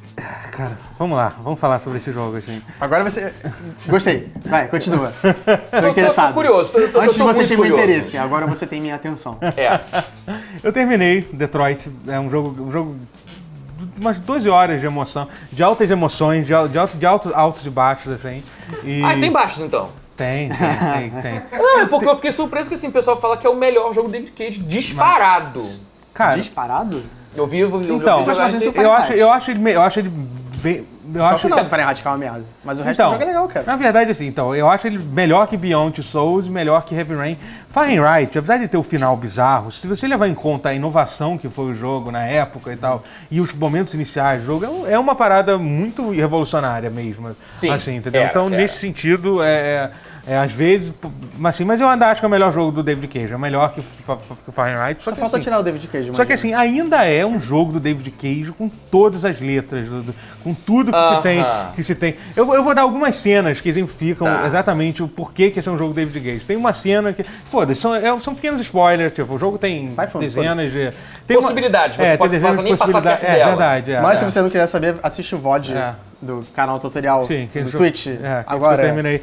Cara, vamos lá, vamos falar sobre esse jogo, assim. Agora você. Gostei. Vai, continua. Tô tô interessado. curioso, tô- tô- Antes tô você tinha meu interesse, agora você tem minha atenção. É. Eu terminei Detroit, é um jogo, um jogo umas 12 horas de emoção, de altas emoções, de, de, altos, de altos, altos e baixos, assim. E Ah, tem baixos então. Tem, tem, tem, tem. Não, é porque eu fiquei surpreso que assim, o pessoal fala que é o melhor jogo do David Cage disparado. Cara, Disparado? Eu vi, eu vi, eu Então, vi Mas esse- se eu acho, eu acho ele, me- eu acho ele bem... Eu Só o acho final do Fahrenheit que é uma merda. Mas o resto do jogo é legal, cara. Na verdade, assim, então, eu acho ele melhor que Beyond Souls, melhor que Heavy Rain. Fahrenheit, apesar de ter o final bizarro, se você levar em conta a inovação que foi o jogo na época e tal, e os momentos iniciais do jogo, é é uma parada muito revolucionária mesmo. Sim, assim, entendeu? era, então, era. nesse sentido, é, é, é, às vezes, mas assim, mas eu ainda acho que é o melhor jogo do David Cage, é melhor que, que, que o Fahrenheit. Só Só que, falta assim, tirar o David Cage. só que imagina. assim, ainda é um jogo do David Cage com todas as letras, do- do- com tudo que se Aham. tem. Que se tem. Eu, eu vou dar algumas cenas que exemplificam Tá. exatamente o porquê que esse é um jogo do David Cage. Tem uma cena que. Foda-se, são, é- são pequenos spoilers, tipo, o jogo tem Vai fundo, dezenas de. Tem Possibilidades, você é, pode tem dezenas passar- de nem passar É dela. verdade. É, Mas é. se você não quiser saber, assiste o VOD É. do canal tutorial Sim, que do jogo- Twitch. É, que agora. eu terminei.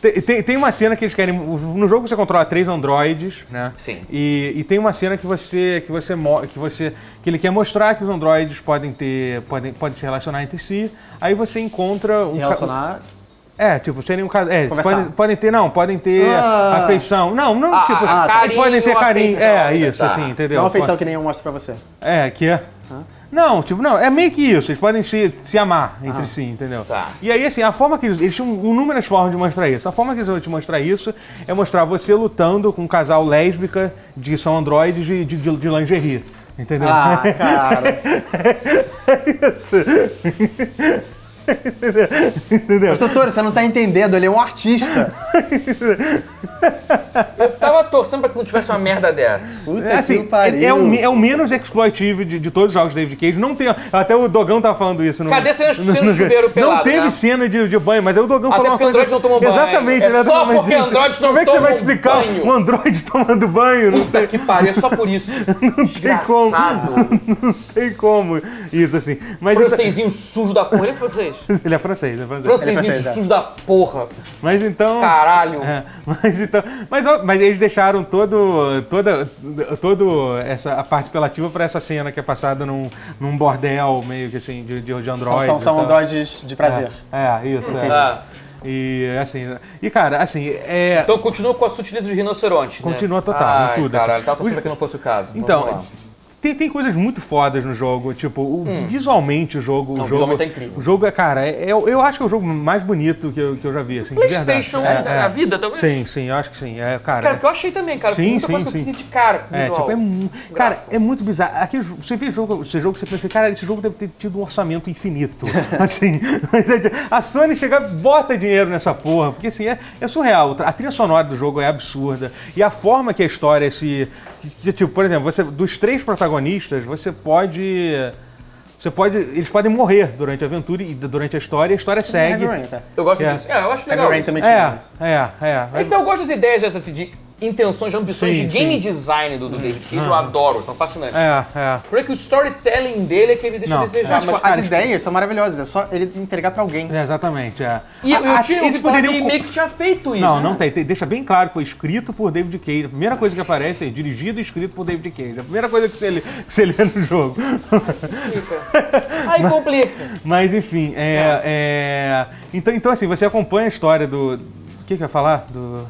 Tem, tem, tem uma cena que eles querem. No jogo você controla três androides, né? Sim. E, e tem uma cena que você. que você que você. que ele quer mostrar que os androides podem ter. podem, podem se relacionar entre si. Aí você encontra um. Se ca- relacionar. É, tipo, serem um casal. É, podem, podem ter, não, podem ter Ah. afeição. Não, não, Ah, tipo, ah, eles carinho, podem ter carinho. afeição, é, isso, tá. assim, entendeu? Não é uma feição que nem eu mostro pra você. É, que é. Não, tipo, não, é meio que isso. Eles podem se, se amar entre si, entendeu? Tá. E aí, assim, a forma que eles. Eles tinham inúmeras formas de mostrar isso. A forma que eles vão te mostrar isso é mostrar você lutando com um casal lésbica de são androides de, de, de, de lingerie. Entendeu? Ah, cara. É isso. entendeu? Mas, doutor, você não tá entendendo, ele é um artista. Eu tava torcendo pra que não tivesse uma merda dessa. Puta É assim, que pariu. é, é o, é o menos exploitivo de, de todos os jogos de David Cage. Não tem. Até o Dogão tava falando isso. No, Cadê cena- cena de chuveiro pelado, Não teve né? cena de, de banho, mas aí o Dogão Até falou uma porque coisa. androides não tomam banho. Exatamente, É né? só Mas, porque gente, androides não Como é que você vai explicar banho. um androide tomando banho? Não Puta que pariu, é só por isso. tem como. Não tem como isso assim. Mas Francesinho sujo da porra. Ele é francês. ele é francês, é francês. Francês, é. sujo da porra. Mas então. Caralho. É, mas então, mas, mas eles deixaram todo, toda, todo essa a parte apelativa para essa cena que é passada num, num bordel meio que assim de, de, de São, android. são, são tal. androides de prazer. É, isso. É. E assim, e cara, assim, é então continua com a sutileza de rinoceronte. né? Continua total, Ai, em tudo, Caralho, assim. tava Os- que não fosse o caso. Vamos então, lá. Tem, tem coisas muito fodas no jogo, tipo, o- visualmente o jogo, Hum. Não, o jogo, visualmente tá incrível. o jogo é, cara, é, é- eu acho que é o jogo mais bonito que eu, que eu já vi, assim, de verdade. PlayStation, É, a vida também. Sim, sim, eu acho que sim. É, cara, Cara, é- porque eu achei também, cara. Sim, sim, que sim. de cara. É, visual. tipo, é, cara, é muito bizarro. Aqui, você vê jogo, esse jogo, você pensa, assim, cara, esse jogo deve ter tido um orçamento infinito. assim, é a Sony chega, bota dinheiro nessa porra, porque assim, é, é surreal. A trilha sonora do jogo é absurda. E a forma que a história se. Tipo, por exemplo, você, dos três protagonistas, você pode. Você pode. Eles podem morrer durante a aventura e durante a história, e a história segue. Tá? Eu gosto É. disso. É, eu acho legal. É, isso. é, é. É, então eu gosto das ideias dessas, assim, de intenções, de ambições Sim, de game sim. design do, do David Cage, eu adoro, são fascinantes. É, é. Por que o storytelling dele é que ele deixa Não, a desejar. Mas, tipo, mas, as cara, ideias são maravilhosas, é só ele entregar pra alguém. É, exatamente, é. E eu, A- a- tinha ouvido eles falar que poderiam ele meio que tinha feito isso. Não, não tem, tem. Deixa bem claro que foi escrito por David Cage. A primeira coisa que aparece é dirigido e escrito por David Cage. A primeira coisa que você lê, que você lê no jogo. Complica. Aí complica. Mas enfim, é, é, então, então assim, você acompanha a história do. Do que que eu ia falar? Do.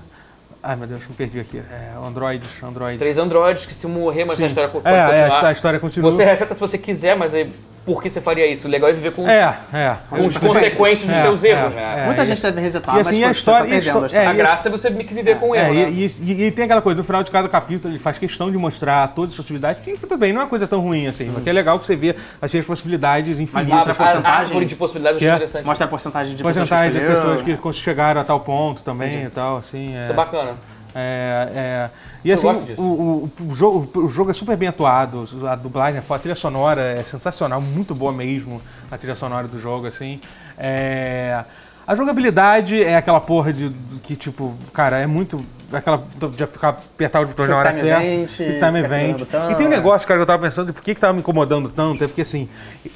Ai meu Deus, me perdi aqui. É, Androids, Android. Três androides que se morrer, mas Sim. a história pode É, é, a história continua. Você reseta se você quiser, mas aí, por que você faria isso? O legal é viver com, É, é. com as consequências. dos É, seus é, erros, né? é. Muita e- gente deve resetar, e mas assim, pô, a você história- tá a perdendo a história. A é, graça é você meio que viver com É, erro, né? e, e- e tem aquela coisa, no final de cada capítulo ele faz questão de mostrar todas as possibilidades, que tudo bem, não é uma coisa tão ruim assim, mas que é legal que você vê assim, as possibilidades infinitas. mostra A, a porcentagem. árvore de possibilidades é interessante. Mostra a porcentagem de pessoas que porcentagem das escolheram. pessoas que chegaram a tal ponto também e tal, assim. Isso é bacana. É, é. E assim, o, o- o jogo, o jogo é super bem atuado, a dublagem é a trilha sonora é sensacional, muito boa mesmo, a trilha sonora do jogo, assim. É, a jogabilidade é aquela porra de, de que, tipo, cara, é muito. Aquela de ficar apertar os botões na hora certa. event, Quick time event. o E tem um negócio, cara, que eu tava pensando, por que que tava me incomodando tanto? É porque assim,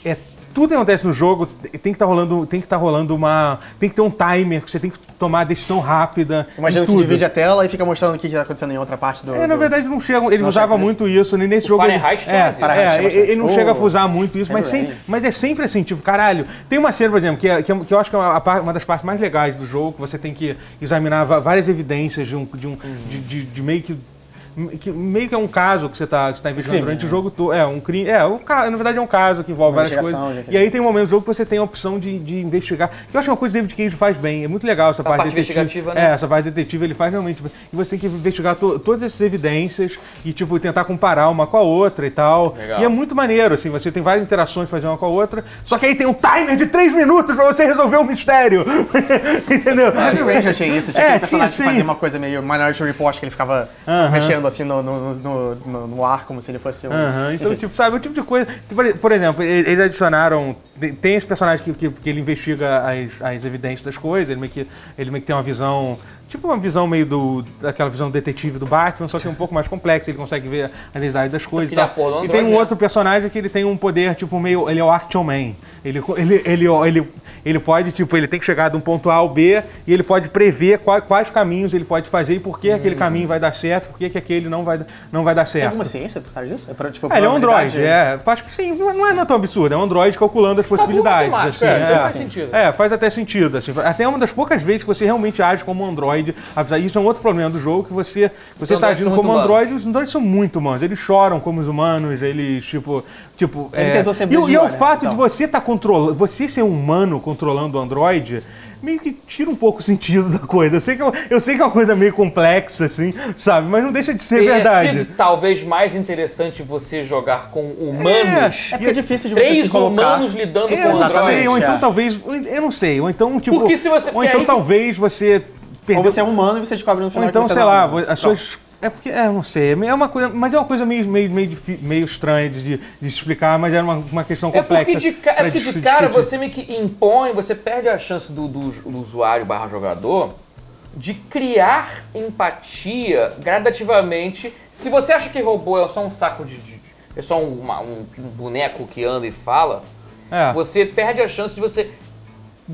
é tudo que acontece no jogo tem que estar rolando, tem que estar rolando uma, tem que ter um timer, que você tem que tomar a decisão rápida. Imagina que divide a tela e fica mostrando o que está acontecendo em outra parte do. É, na verdade não chegam, eles Não usavam chega muito isso, né? nesse O jogo. ele- Fahrenheit tinha é, mais isso. é, Fahrenheit tinha ele, ele não bastante. chega a O- fusar muito isso, mas, Heavy sem, mas é sempre assim, tipo, caralho. Tem uma cena, por exemplo, que, é, que, é- eu acho que é uma, uma das partes mais legais do jogo, que você tem que examinar várias evidências de um, de, um, de, de- de meio que que meio que é um caso que você está tá investigando crime, durante né? o jogo todo. É, um crime. É, um, na verdade é um caso que envolve Uma várias coisas. E aí tem um momento do jogo que você tem a opção de, de investigar. Que eu acho que é uma coisa que o David Cage faz bem. É muito legal essa parte, parte detetive. investigativa, né? É, essa parte detetive ele faz realmente. E você tem que investigar to- todas essas evidências e, tipo, tentar comparar uma com a outra e tal. Legal. E é muito maneiro, assim, você tem várias interações fazer uma com a outra. Só que aí tem um timer de 3 minutos pra você resolver o mistério. Entendeu? Heavy já tinha isso, tinha É, aquele personagem tinha, que fazia uma coisa meio Minority Report, que ele ficava Aham. mexendo assim no, no, no, no- ar, como se ele fosse um. Então, tipo, sabe, o tipo de coisa. Por, por exemplo, eles adicionaram. tem- Tem esse personagem que, que, que ele investiga as, as evidências das coisas, ele meio, que, ele meio que tem uma visão. Tipo uma visão meio do. daquela visão detetive do Batman, só que um pouco mais complexa, ele consegue ver a identidade das coisas e é tal. E tem um né? outro personagem que ele tem um poder, tipo, meio. Ele é o Action Man. Ele, ele, ele, ele, ele pode, tipo, ele tem que chegar de um ponto A ao B e ele pode prever quais, quais caminhos ele pode fazer e por que aquele caminho vai dar certo, por que que aquele não vai, não vai dar certo. Tem alguma ciência por trás disso? É, pra, tipo, É, ele é um probabilidade- Android, é. Acho que sim, não é, não é tão absurdo. É um Android calculando as possibilidades. matemática, assim, é, isso faz sentido. É, faz até sentido. Assim. Até uma das poucas vezes que você realmente age como um Android. Apesar isso é um outro problema do jogo, que você, você tá androides agindo como um Android, os Androids são muito humanos. Eles choram como os humanos, eles, tipo. tipo Ele é, tentou ser e, e é o Runner, fato de então. você estar controlando. Você ser um humano controlando o Android. Meio que tira um pouco o sentido da coisa. Eu sei, que é, eu sei que é uma coisa meio complexa, assim, sabe? Mas não deixa de ser Teria verdade. sido talvez mais interessante você jogar com humanos. É porque é difícil de você Três se colocar. humanos lidando Eu com sei, ou então é. talvez. Eu não sei, ou então, tipo. Porque se você- ou então aí- talvez você. Ou Perdeu, você é humano e você descobre no ou final então, que você sei não é lá, humano. as suas. É porque, é, não sei, é uma coisa, mas é uma coisa meio, meio, meio, meio estranha de, de explicar, mas era uma, uma questão É complexa. porque de, ca- é porque de cara discutir. você meio que impõe, você perde a chance do, do- do usuário barra jogador de criar empatia gradativamente. Se você acha que robô é só um saco de. de- é só um, uma- um- um boneco que anda e fala, É. você perde a chance de você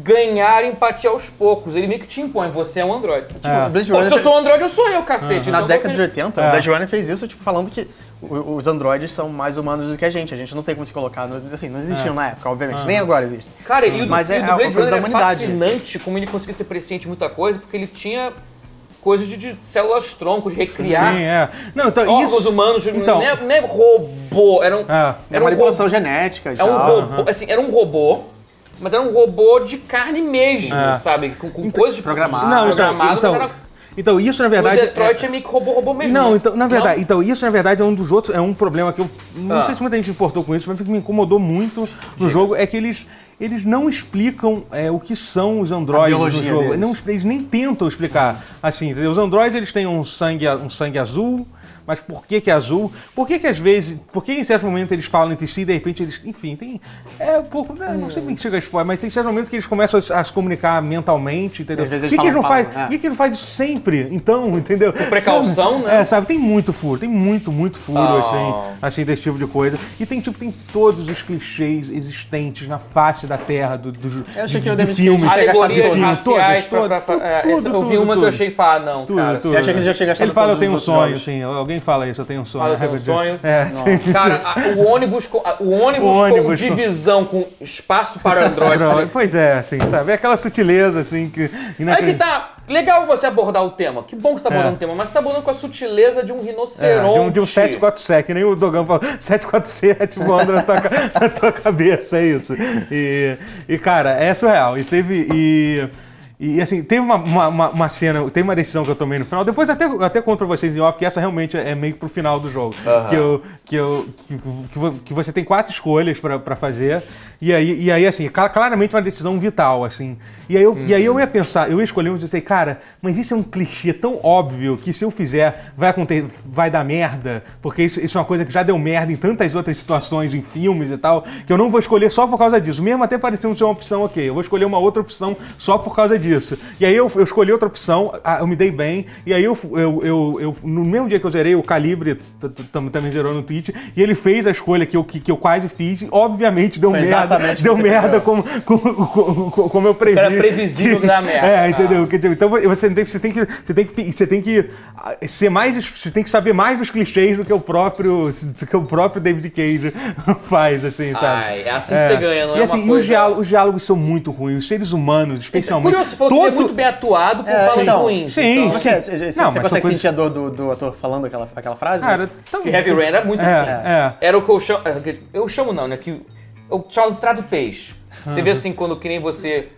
ganhar empatia aos poucos. Ele meio que te impõe, você é um android. Tipo, É. Blade pô, Runner se eu sou um android, eu sou eu, cacete. Na Então década você- de 80, É. o Blade Runner fez isso, tipo, falando que os androides são mais humanos do que a gente. A gente não tem como se colocar. no- assim, não existiam na época, obviamente. Nem agora existem. Cara, e o Mas e é o do Blade coisa da é humanidade. fascinante como ele conseguia ser presciente de muita coisa, porque ele tinha coisas de, de células troncos, de recriar Sim, é. Não, então órgãos isso. humanos, Então, não, é, não é robô, era um, É. É era um manipulação robô, genética e é um tal. robô, assim, era um robô, mas era um robô de carne mesmo, É. sabe? Com, com coisas de Programado. de- Não, então, programado, então, mas era, então, isso na o verdade. Detroit é, meio que robô, robô mesmo. Não, né? então, na verdade, então isso na verdade é um dos outros, é um problema que eu não Ah. sei se muita gente importou com isso, mas que me incomodou muito no jogo é que eles eles não explicam é, o que são os androides no jogo. deles. Não, eles nem tentam explicar. Assim, entendeu? os androides eles têm um sangue, um sangue azul, mas por que que é azul? Por que que às vezes, por que em certos momentos eles falam entre si e de repente eles, enfim, tem, é um pouco, né, não sei bem que chega a spoiler, mas tem certos momentos que eles começam a, a se comunicar mentalmente, entendeu? Às vezes Por que, que eles eles não falam faz, palavra, é. por que que ele não faz isso sempre? Então, entendeu? Com precaução, né? É, sabe, tem muito furo, tem muito, muito furo, Oh. assim, assim, desse tipo de coisa. E tem, tipo, tem todos os clichês existentes na face da Terra do, do, Eu achei de- que o de David filmes. Alegorias raciais todos, é, tudo, essa- Eu vi tudo, uma que tudo. eu achei, ah, não, Tudo, cara. tudo. Eu achei que ele já tinha gastado Ele fala, eu tenho um sonho, jogos. sim. Alguém fala isso, eu tenho um sonho. Fala, eu tenho um a sonho. É, sim. Cara, a- o ônibus, com, a- o ônibus, O com ônibus com- divisão, com espaço para Android. Pois é, assim, sabe? É aquela sutileza, assim, que... Aí que tá. Legal você abordar o tema. Que bom que você tá abordando É. o tema, mas você tá abordando com a sutileza de um É, rinoceronte. de um, de um 747, que nem o Dogão falou, 747 voando na tua, na tua cabeça, é isso. E, e, cara, é surreal. E teve. E, e assim, teve uma, uma, uma- cena, teve uma decisão que eu tomei no final. Depois até, até conto pra vocês em off que essa realmente é meio que pro final do jogo. Que, eu, que, eu, que, que vo- que você tem quatro escolhas pra fazer. E aí, e aí, assim, cla- claramente uma decisão vital, assim. E aí, eu, e aí eu ia pensar, eu ia escolher um e dizer, cara, mas isso é um clichê tão óbvio que se eu fizer, vai acontecer, vai dar merda, porque isso, isso é uma coisa que já deu merda em tantas outras situações, em filmes e tal, que eu não vou escolher só por causa disso. Mesmo até parecendo ser uma opção, ok, eu vou escolher uma outra opção só por causa disso. E aí eu, eu escolhi outra opção, eu me dei bem, e aí eu, eu, eu, eu- no mesmo dia que eu zerei, o Calibre também zerou no Twitch, e ele fez a escolha que eu, que, que eu quase fiz, e obviamente deu merda, exatamente que deu merda como, como, como, eu previ. Era previsível que dá merda. É, entendeu? Que, tipo, Então você tem, você tem que você tem que você tem que ah, ser mais você tem que saber mais dos clichês do que o próprio do que o próprio David Cage faz assim, sabe? Ai, é assim que você ganha, não e é assim, uma e coisa- os, diálogos, os diálogos são muito ruins, os seres humanos, especialmente. Curioso, você falou que ele é todo- muito bem atuado por É, falas então, ruins. sim, então, é que é? Você, você- Não, consegue coisas- sentir a dor do, do ator falando aquela, aquela frase? Cara, tão... Que Heavy Rain era muito é, assim. É. Era o que eu chamo. é, que Eu chamo não, né? Que eu chamo de tradutez. Você vê assim quando que nem você.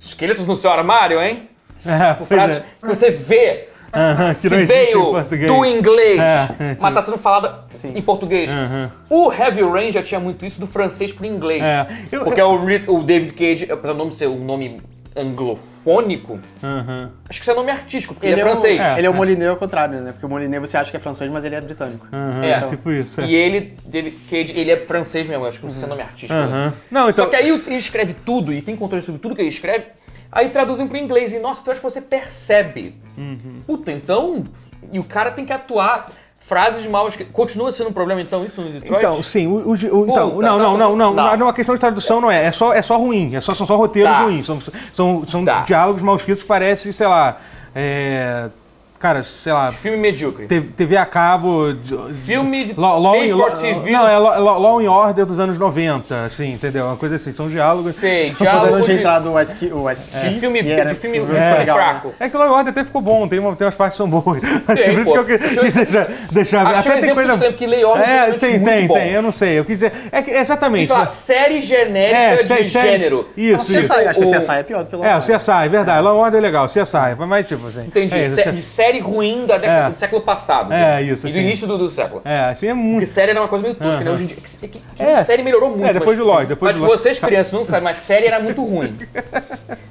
Esqueletos no seu armário, hein? É, pois Frases é. que você vê Aham, que que em veio português. do inglês, É, é, mas tá sendo falada em português. Aham. O Heavy Rain já tinha muito isso do francês pro inglês. É, eu- porque o, Ri- o David Cage, apesar do nome ser um nome anglofônico, Aham. acho que isso é nome artístico, porque ele, Ele é é, francês. o, ele é o Moliné ao contrário, né? Porque o Moliné você acha que é francês, mas ele é britânico. Aham, É. tipo isso. é. E ele, Cage, ele é francês mesmo, acho que não sei se é nome artístico. né? Aham. Não, então. Só que aí ele escreve tudo e tem controle sobre tudo que ele escreve, aí traduzem pro inglês e, nossa, tu acha que você percebe. Uhum. Puta, então. E o cara tem que atuar. Frases mal escritas. Continua sendo um problema, então, isso no Detroit? Então, sim, o, o- o- então, Puta, não, tá, não, não, não, tá. não, a questão de tradução não é, é só, é só ruim, é só, são só roteiros Tá. ruins, são, são, são Tá. diálogos mal escritos que parecem, sei lá, é, cara, sei lá, Filme medíocre. TV, a cabo, Filme de Law, in- Law- TV. não, é Law, Law- Order dos anos 90, assim, entendeu? Uma coisa assim, são diálogos. Sei, Quando diálogo eu tinha de, entrado o ST, o ST de filme, e era de filme filme legal, né? fraco. É que o Law and Order até ficou bom, tem, uma, tem umas partes que são boas. Acho que por isso pô. que eu quis deixar, deixar Achei um até tem exemplo coisa. porque Lei Ordem É, realmente tem, muito tem, bom. tem, eu não sei. Eu quis dizer. É que, exatamente. Lá, série genérica É, de sé- série- gênero. Isso, O isso. CSI, acho que o O- CSI é pior do que o É, o Law and Order. CSI, é verdade. Law and Order é legal, o CSI. Foi mais tipo assim. Entendi. É, de série ruim da década, É. do século passado. É, isso, E do assim. início do, do século. é, assim é Porque muito. série era uma coisa meio tosca, né? Aham. Hoje em dia. É que, que É. série melhorou muito. É, depois mas, de Lost, depois mas de vocês, crianças, não sabem, mas série era muito ruim.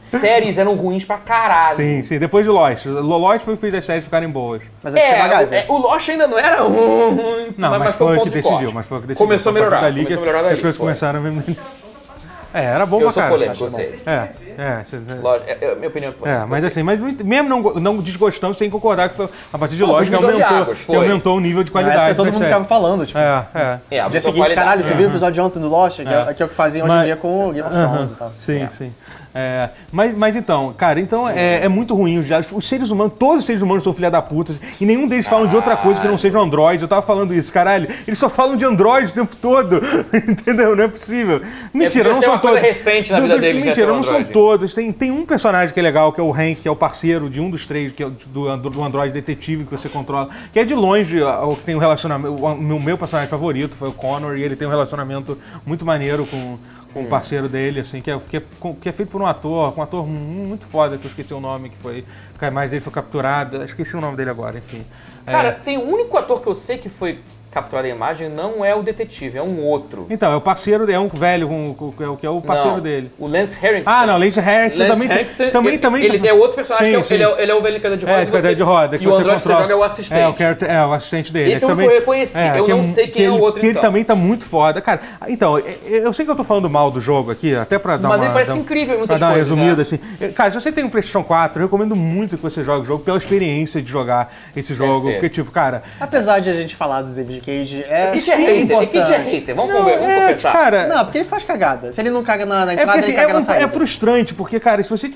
Séries eram ruins pra caralho. Sim, sim, depois de Lost. Lo- Lost foi o que fez as séries ficarem boas. Mas é É, o, é, o Lost ainda não era ruim, Não, mas, foi o que de decidiu, corte. mas foi o que decidiu. Começou a melhorar. que começou a melhorar as daí, coisas foi. começaram a. É, era bom Eu pra sou caralho. polêmico, eu sei. É, é. cê- cê- Lógico, é, é minha opinião. é É, mas assim, mas mesmo não, não desgostando, você tem que concordar que foi a partir de de aumentou, águas, que aumentou o nível de Na qualidade. época todo das mundo ficava falando, tipo, É, é. É, dia seguinte, qualidade. caralho, você viu o episódio de ontem do Lost? Que é, que é o que faziam hoje Mas- em dia com o Game of Thrones e tal. Sim, sim. É, mas, mas então, cara, então é, é muito ruim os diálogos. Os seres humanos, todos os seres humanos são filha da puta, e nenhum deles falam de outra coisa que não seja Android. Eu tava falando isso, caralho. Eles só falam de Android o tempo todo. Entendeu? Não é possível. Mentira, não são uma coisa todos. recente na vida deles, né, Mentira, um não são Android. Todos. Tem, tem um personagem que é legal, que é o Hank, que é o parceiro de um dos três, que é do, do Android detetive que você controla, que é de longe ó, o que tem um relacionamento. O meu, meu personagem favorito foi o Connor, e ele tem um relacionamento muito maneiro com, com o parceiro dele, assim, que é, que, é, que é feito por um ator, um ator mu- muito foda, que eu esqueci o nome, que foi. Que a imagem dele foi capturada. Esqueci o nome dele agora, enfim. É, Cara, tem o único ator que eu sei que foi capturado a imagem não é o detetive, é um outro. Então, é o parceiro, é um velho com, com- é o que é o parceiro Não, dele. O Lance Harrison. Ah, não, Lance Harrison Lance também, tem- Henriksen, também, ele, também ele é outro personagem, Sim, que é o- sim. ele, é, ele é o velho cadeira de roda. É, de cadeira de roda. E que o você Android você joga é o assistente. É, o character- é, o assistente dele. Esse eu também, reconheci, eu que não sei quem que é o ele- outro, Que ele então. também tá muito foda. Cara, então, eu- sei que eu tô falando mal do jogo aqui, até pra dar Mas uma... ele parece dar- incrível em muitas pra dar uma resumida, né? assim. Cara, se você tem um PlayStation 4, eu recomendo muito que você jogue o jogo pela experiência de jogar esse jogo. Porque, tipo, cara... Apesar de a gente falar do David Cage, é, Kit é sim hater, é importante. Kit é hater. Vamos, Não, conver- vamos é, confessar. cara... Não, porque ele faz cagada. Se ele não caga na, na É, entrada, porque, ele assim, caga na é, saída. é frustrante, porque, cara, se você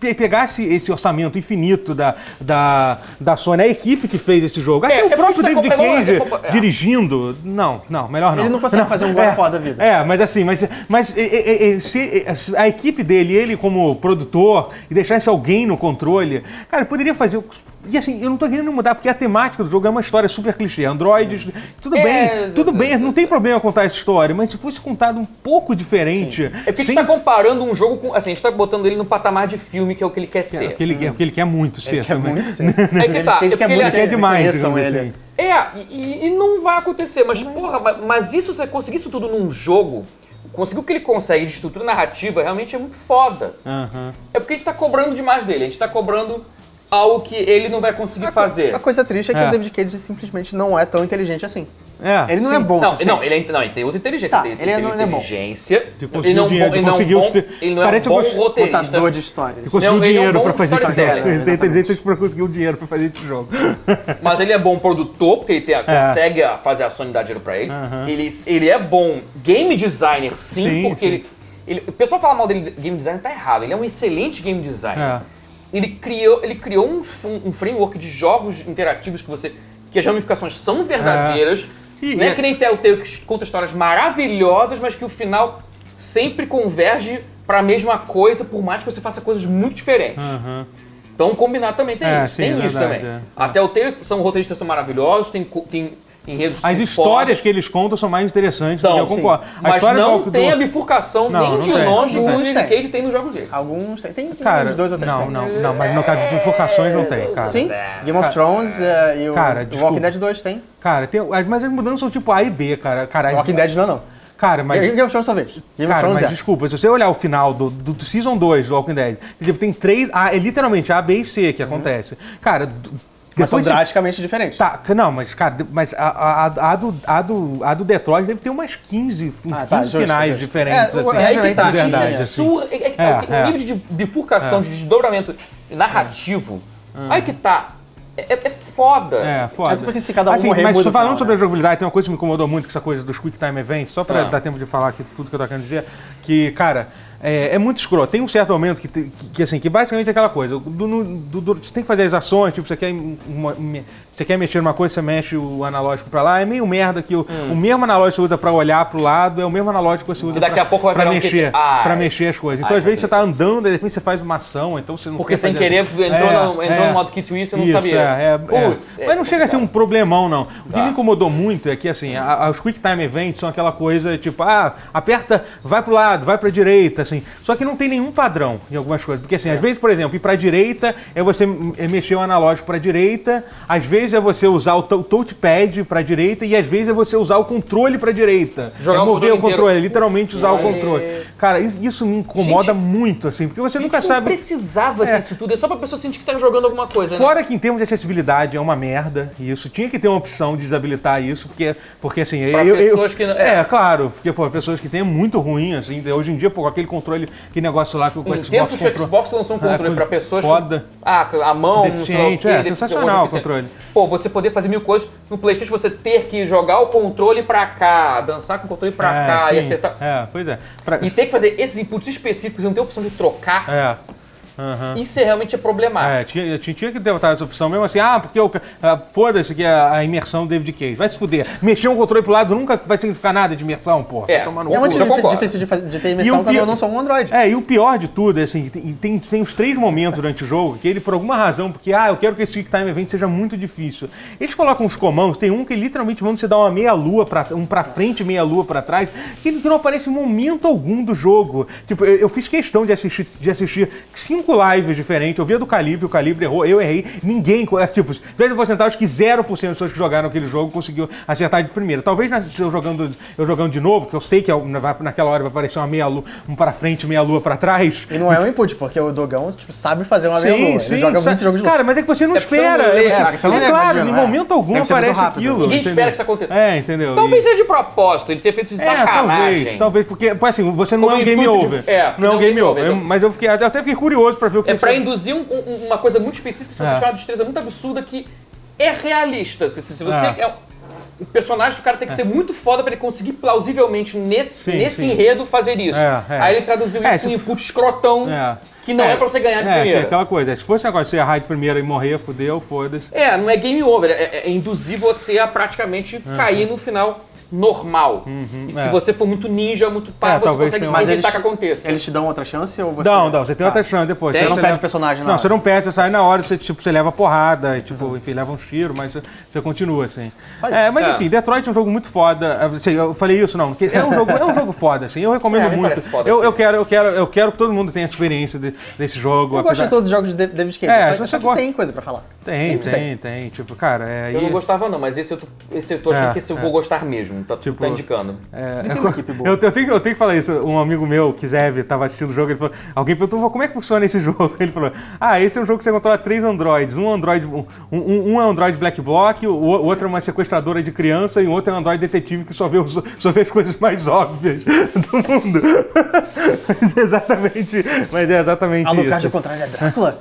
pe- pegasse esse orçamento infinito da, da, da Sony, a equipe que fez esse jogo, É, até é o próprio é David é Cage é. dirigindo, não, não, melhor não. Ele não consegue fazer um God of War da vida. É, mas assim, mas, mas e- e- e- se a equipe dele, ele como produtor, e deixasse alguém no controle, cara, poderia fazer... E assim, eu não tô querendo mudar, porque a temática do jogo é uma história super clichê. Androids, tudo É, bem, tudo bem, não tem problema contar essa história, mas se fosse contado um pouco diferente... É porque a gente sem tá comparando um jogo com. Assim, a gente tá botando ele no patamar de filme, que é o que ele quer É, ser. o que ele, é o que ele quer muito ser Ele quer também. muito ser. É que tá, é quer ele muito é que demais, digamos ele. assim. É, e, e não vai acontecer, mas porra, mas, mas isso, você conseguir isso tudo num jogo, conseguir o que ele consegue de estrutura narrativa, realmente é muito foda. Aham. É porque a gente tá cobrando demais dele, a gente tá cobrando algo que ele não vai conseguir A, fazer. a coisa triste é que É. o David Cage simplesmente não é tão inteligente assim. É, Ele não sim. é bom Não, não, ele, é, não, ele tem outra inteligência. Tá, ele tem, ele não- ele é bom. ele não, o dinheiro, bom, ele não é um conseguir os bom, ele não é um parece bom roteirista. Contador de histórias. Ele conseguiu Não, é um dinheiro bom pra fazer esse jogo. Ele tem inteligência pra conseguir o dinheiro pra fazer esse jogo. Mas ele é bom produtor, porque ele tem a- É. consegue fazer a Sony dar dinheiro pra ele. Ele. Ele é bom game designer, sim, Sim, porque sim. Ele, ele. O pessoal fala mal dele game designer, tá errado. Ele é um excelente game designer. É. Ele criou, ele criou um, um framework de jogos interativos que você. que as ramificações são verdadeiras. E- não é e- que nem Telltale que conta histórias maravilhosas, mas que o final sempre converge pra mesma coisa, por mais que você faça coisas muito diferentes. Aham. Então combinar também tem É, isso, sim, tem é isso verdade, também. é. Até o teu são roteiristas que são maravilhosos, tem, tem enredos As histórias que eles contam são mais interessantes, São, eu sim. concordo. A mas não do, tem a bifurcação Não, nem não de tem, longe que o tem. David Cage tem nos jogos dele. Alguns tem. Tem, tem Cara, uns dois ou três não, tem. não, não, mas no caso de bifurcações não tem, cara. Sim, Game of Thrones eh, e o, Cara, o. Walking Dead 2 tem. Cara, tem, as- mas as mudanças são tipo A e B, cara. cara as- Walking Dead não, não. Cara, mas... Game of Thrones talvez. Game of Cara, Thrones mas é. desculpa, se você olhar o final do, do, do Season 2 do Walking Dead, tipo, tem três. A, é literalmente A, B e C que acontece. Cara, Mas são você- drasticamente diferentes. Tá, não, mas, cara, mas a, a, a, do, a, do, a do Detroit deve ter umas 15, 15 Ah, tá, justo, finais justo. diferentes, É, o- assim. É tá, Rain de também verdade, assim. isso, é, é que tá, É, o é. nível de bifurcação, de desdobramento narrativo, aí que tá. É, é foda. É, foda. É porque se cada um assim, morrer, Mas falando final, sobre né? a jogabilidade, tem uma coisa que me incomodou muito, que essa coisa dos Quick Time Events, só pra Ah. dar tempo de falar aqui tudo que eu tô querendo dizer, que, cara, é, é muito escroto. Tem um certo momento que, que, que, assim, que basicamente é aquela coisa, do, do- do- você tem que fazer as ações, tipo, você quer, você quer mexer numa coisa, você mexe o analógico pra lá, é meio merda que o, o mesmo analógico que você usa pra olhar pro lado é o mesmo analógico que você usa daqui pra, a pouco vai pra virar um mexer, kit. Ai. pra mexer as coisas. Então, Ai, às vezes, meu você tá andando, e de repente você faz uma ação, então você não Porque sem querer entrou, É, no, entrou é. no modo kit twist e não Isso, sabia. É, é, Putz, é. é, Mas não é chega a ser um problemão, não. O que Tá. me incomodou muito é que, assim, a- a- os Quick Time Events são aquela coisa, tipo, ah, aperta, vai pro lado, vai pra direita, assim. Só que não tem nenhum padrão em algumas coisas. Porque, É. assim, às vezes, por exemplo, ir pra direita é você é mexer o analógico pra direita, às vezes é você usar o tou- touchpad pra direita e às vezes é você usar o controle pra direita. Jogar é o mover o controle controle, inteiro. é literalmente usar o controle. Cara, isso, isso me incomoda Gente, muito, assim, porque você nunca sabe. precisava É. disso tudo, é só pra pessoa sentir que tá jogando alguma coisa, né? Fora que em termos de acessibilidade é uma merda, e isso tinha que ter uma opção de desabilitar isso, porque, porque assim, Pra eu, eu- pessoas que não- é. é. claro, porque pô, pessoas que têm é muito ruim, assim, hoje em dia, pô, aquele controle, que negócio lá que o Em Xbox que o Xbox lançou um controle É, pra pessoas foda. que... Ah, a mão, não sei o quê, é, sensacional o controle. Pô, você poder fazer mil coisas. No Playstation você ter que jogar o controle pra cá, dançar com o controle pra É, cá e sim, apertar... É, pois é. Pra- E ter que fazer esses inputs específicos e não ter opção de trocar, é. Aham. isso é realmente é É, problemático. tinha, tinha, tinha que ter essa opção mesmo assim, ah, porque o ca- ah, foda-se que a, a imersão do David Cage. Vai se fuder. Mexer um controle pro lado nunca vai significar nada de imersão, porra. É. Vai tomar no E é muito eu difí- concordo. difícil de, faz- de ter imersão quando pior- eu não sou um Android. É, e o pior de tudo, é assim, tem, tem, tem uns três momentos durante o jogo que ele, por alguma razão, porque, ah, eu quero que esse Quick Time Event seja muito difícil. Eles colocam uns comandos, tem um que literalmente vão você dar uma meia-lua, pra, um pra frente e meia-lua pra trás, que, ele- que não aparece em momento algum do jogo. Tipo, eu, eu fiz questão de assistir, de assistir cinco cinco lives diferentes. Eu vi a do Calibre, o Calibre errou, eu errei. Ninguém, é, tipo, eu porcentagem, acho que 0% das pessoas que jogaram aquele jogo conseguiu acertar de primeira. Talvez eu jogando, eu jogando de novo, que eu sei que é- naquela hora vai aparecer uma meia lua, um pra frente, meia lua pra trás. E não é um input, porque o Dogão tipo, sabe fazer uma meia lua. Ele joga sa- muito jogo de. Cara, mas é que você não É espera. é, é você não lê, claro, em é. momento algum aparece aquilo. Ninguém entendeu? espera que isso aconteça. É, entendeu? Talvez E- seja de propósito, ele ter feito de é, sacanagem. talvez, talvez, porque, assim, você não Como é um game over. é, não é um game over. Mas eu, fiquei, eu até fiquei curioso pra ver o que É pra você- induzir um- um- uma coisa muito específica, se você É. tiver uma destreza muito absurda que é realista. Porque se você É. é. O personagem do cara tem que ser muito foda pra ele conseguir plausivelmente nesse, Sim, nesse sim. enredo fazer isso. É, é. Aí ele traduziu É, isso em input escrotão, É. que não é, pra você ganhar de é, primeira. É aquela coisa. Se fosse um negócio de você errar de primeira e morrer, fudeu, foda-se. É, não é game over, é, é induzir você a praticamente cair no final normal. e se é. você for muito ninja, muito pá, É, você consegue tenha- mais Mas evitar que aconteça. Eles te dão outra chance ou você. Não, não, você tem Tá. outra chance depois. Você não leva- perde personagem na Não, hora. você não perde, você sai na hora, você, tipo, você leva porrada, e, tipo, enfim, leva uns tiros, mas você, você continua, assim. É, mas É. enfim, Detroit é um jogo muito foda. Assim, eu falei isso, não, que é um jogo, é um jogo foda, assim, eu recomendo É, muito. foda, eu, eu, sim. quero, eu, quero, eu quero que todo mundo tenha experiência de- desse jogo. Eu gosto apesar- de todos os jogos de David Cage. É, só, se só você que gosta- tem coisa pra falar. Tem, Sempre tem, tem, Tipo, cara, é. Eu e- não gostava não, mas esse eu tô, esse eu tô achando É, que esse eu é. vou gostar mesmo, tá, Tipo, tá indicando. É, tem eu, uma equipe boa. eu, eu tenho, eu tenho que falar isso. Um amigo meu, Kizev, tava assistindo o jogo, ele falou, alguém perguntou como é que funciona esse jogo. Ele falou: Ah, esse é um jogo que você controla três androids. Um android, um, um, um é um android black block, o, o outro é uma sequestradora de criança e o outro é um android detetive que só vê, os- só vê as coisas mais óbvias do mundo. mas é exatamente, mas é exatamente Alucard isso. ao contrário é Drácula?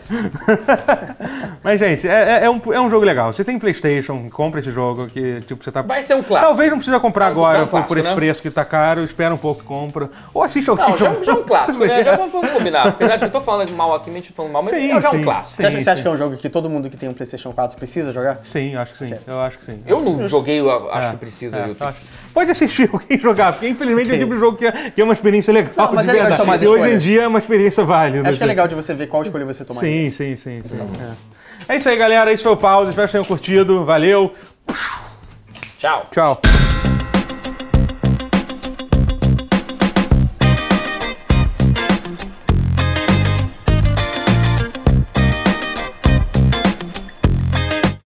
Mas, gente, é, é- é um, é um jogo legal. Você tem Playstation, compra esse jogo que, tipo, você tá... Vai ser um clássico. Talvez não precisa comprar É um- agora é um por, por clássico, esse né? preço que tá caro, espera um pouco e compra. Ou assiste alguém Não, já, jogando. já é um clássico, né? Já vamos, combinar. Apesar de eu tô falando de mal aqui, mente falando mal, mas Sim, é já sim. um clássico. Você acha, Sim, você acha sim. que é um jogo que todo mundo que tem um PlayStation 4 precisa jogar? Sim, acho que sim. Eu acho que sim. Eu não joguei, eu acho É, que precisa. é, acho. Pode assistir alguém jogar, porque infelizmente é o tipo de jogo que é, que é uma experiência legal. Não, mas de é legal tomar E hoje em dia é uma experiência válida. Acho que é legal de você ver qual escolha você tomar. Sim, sim, sim. sim. É. isso aí, galera. Esse foi o pause. Espero que vocês tenham curtido. Valeu. Tchau. Tchau.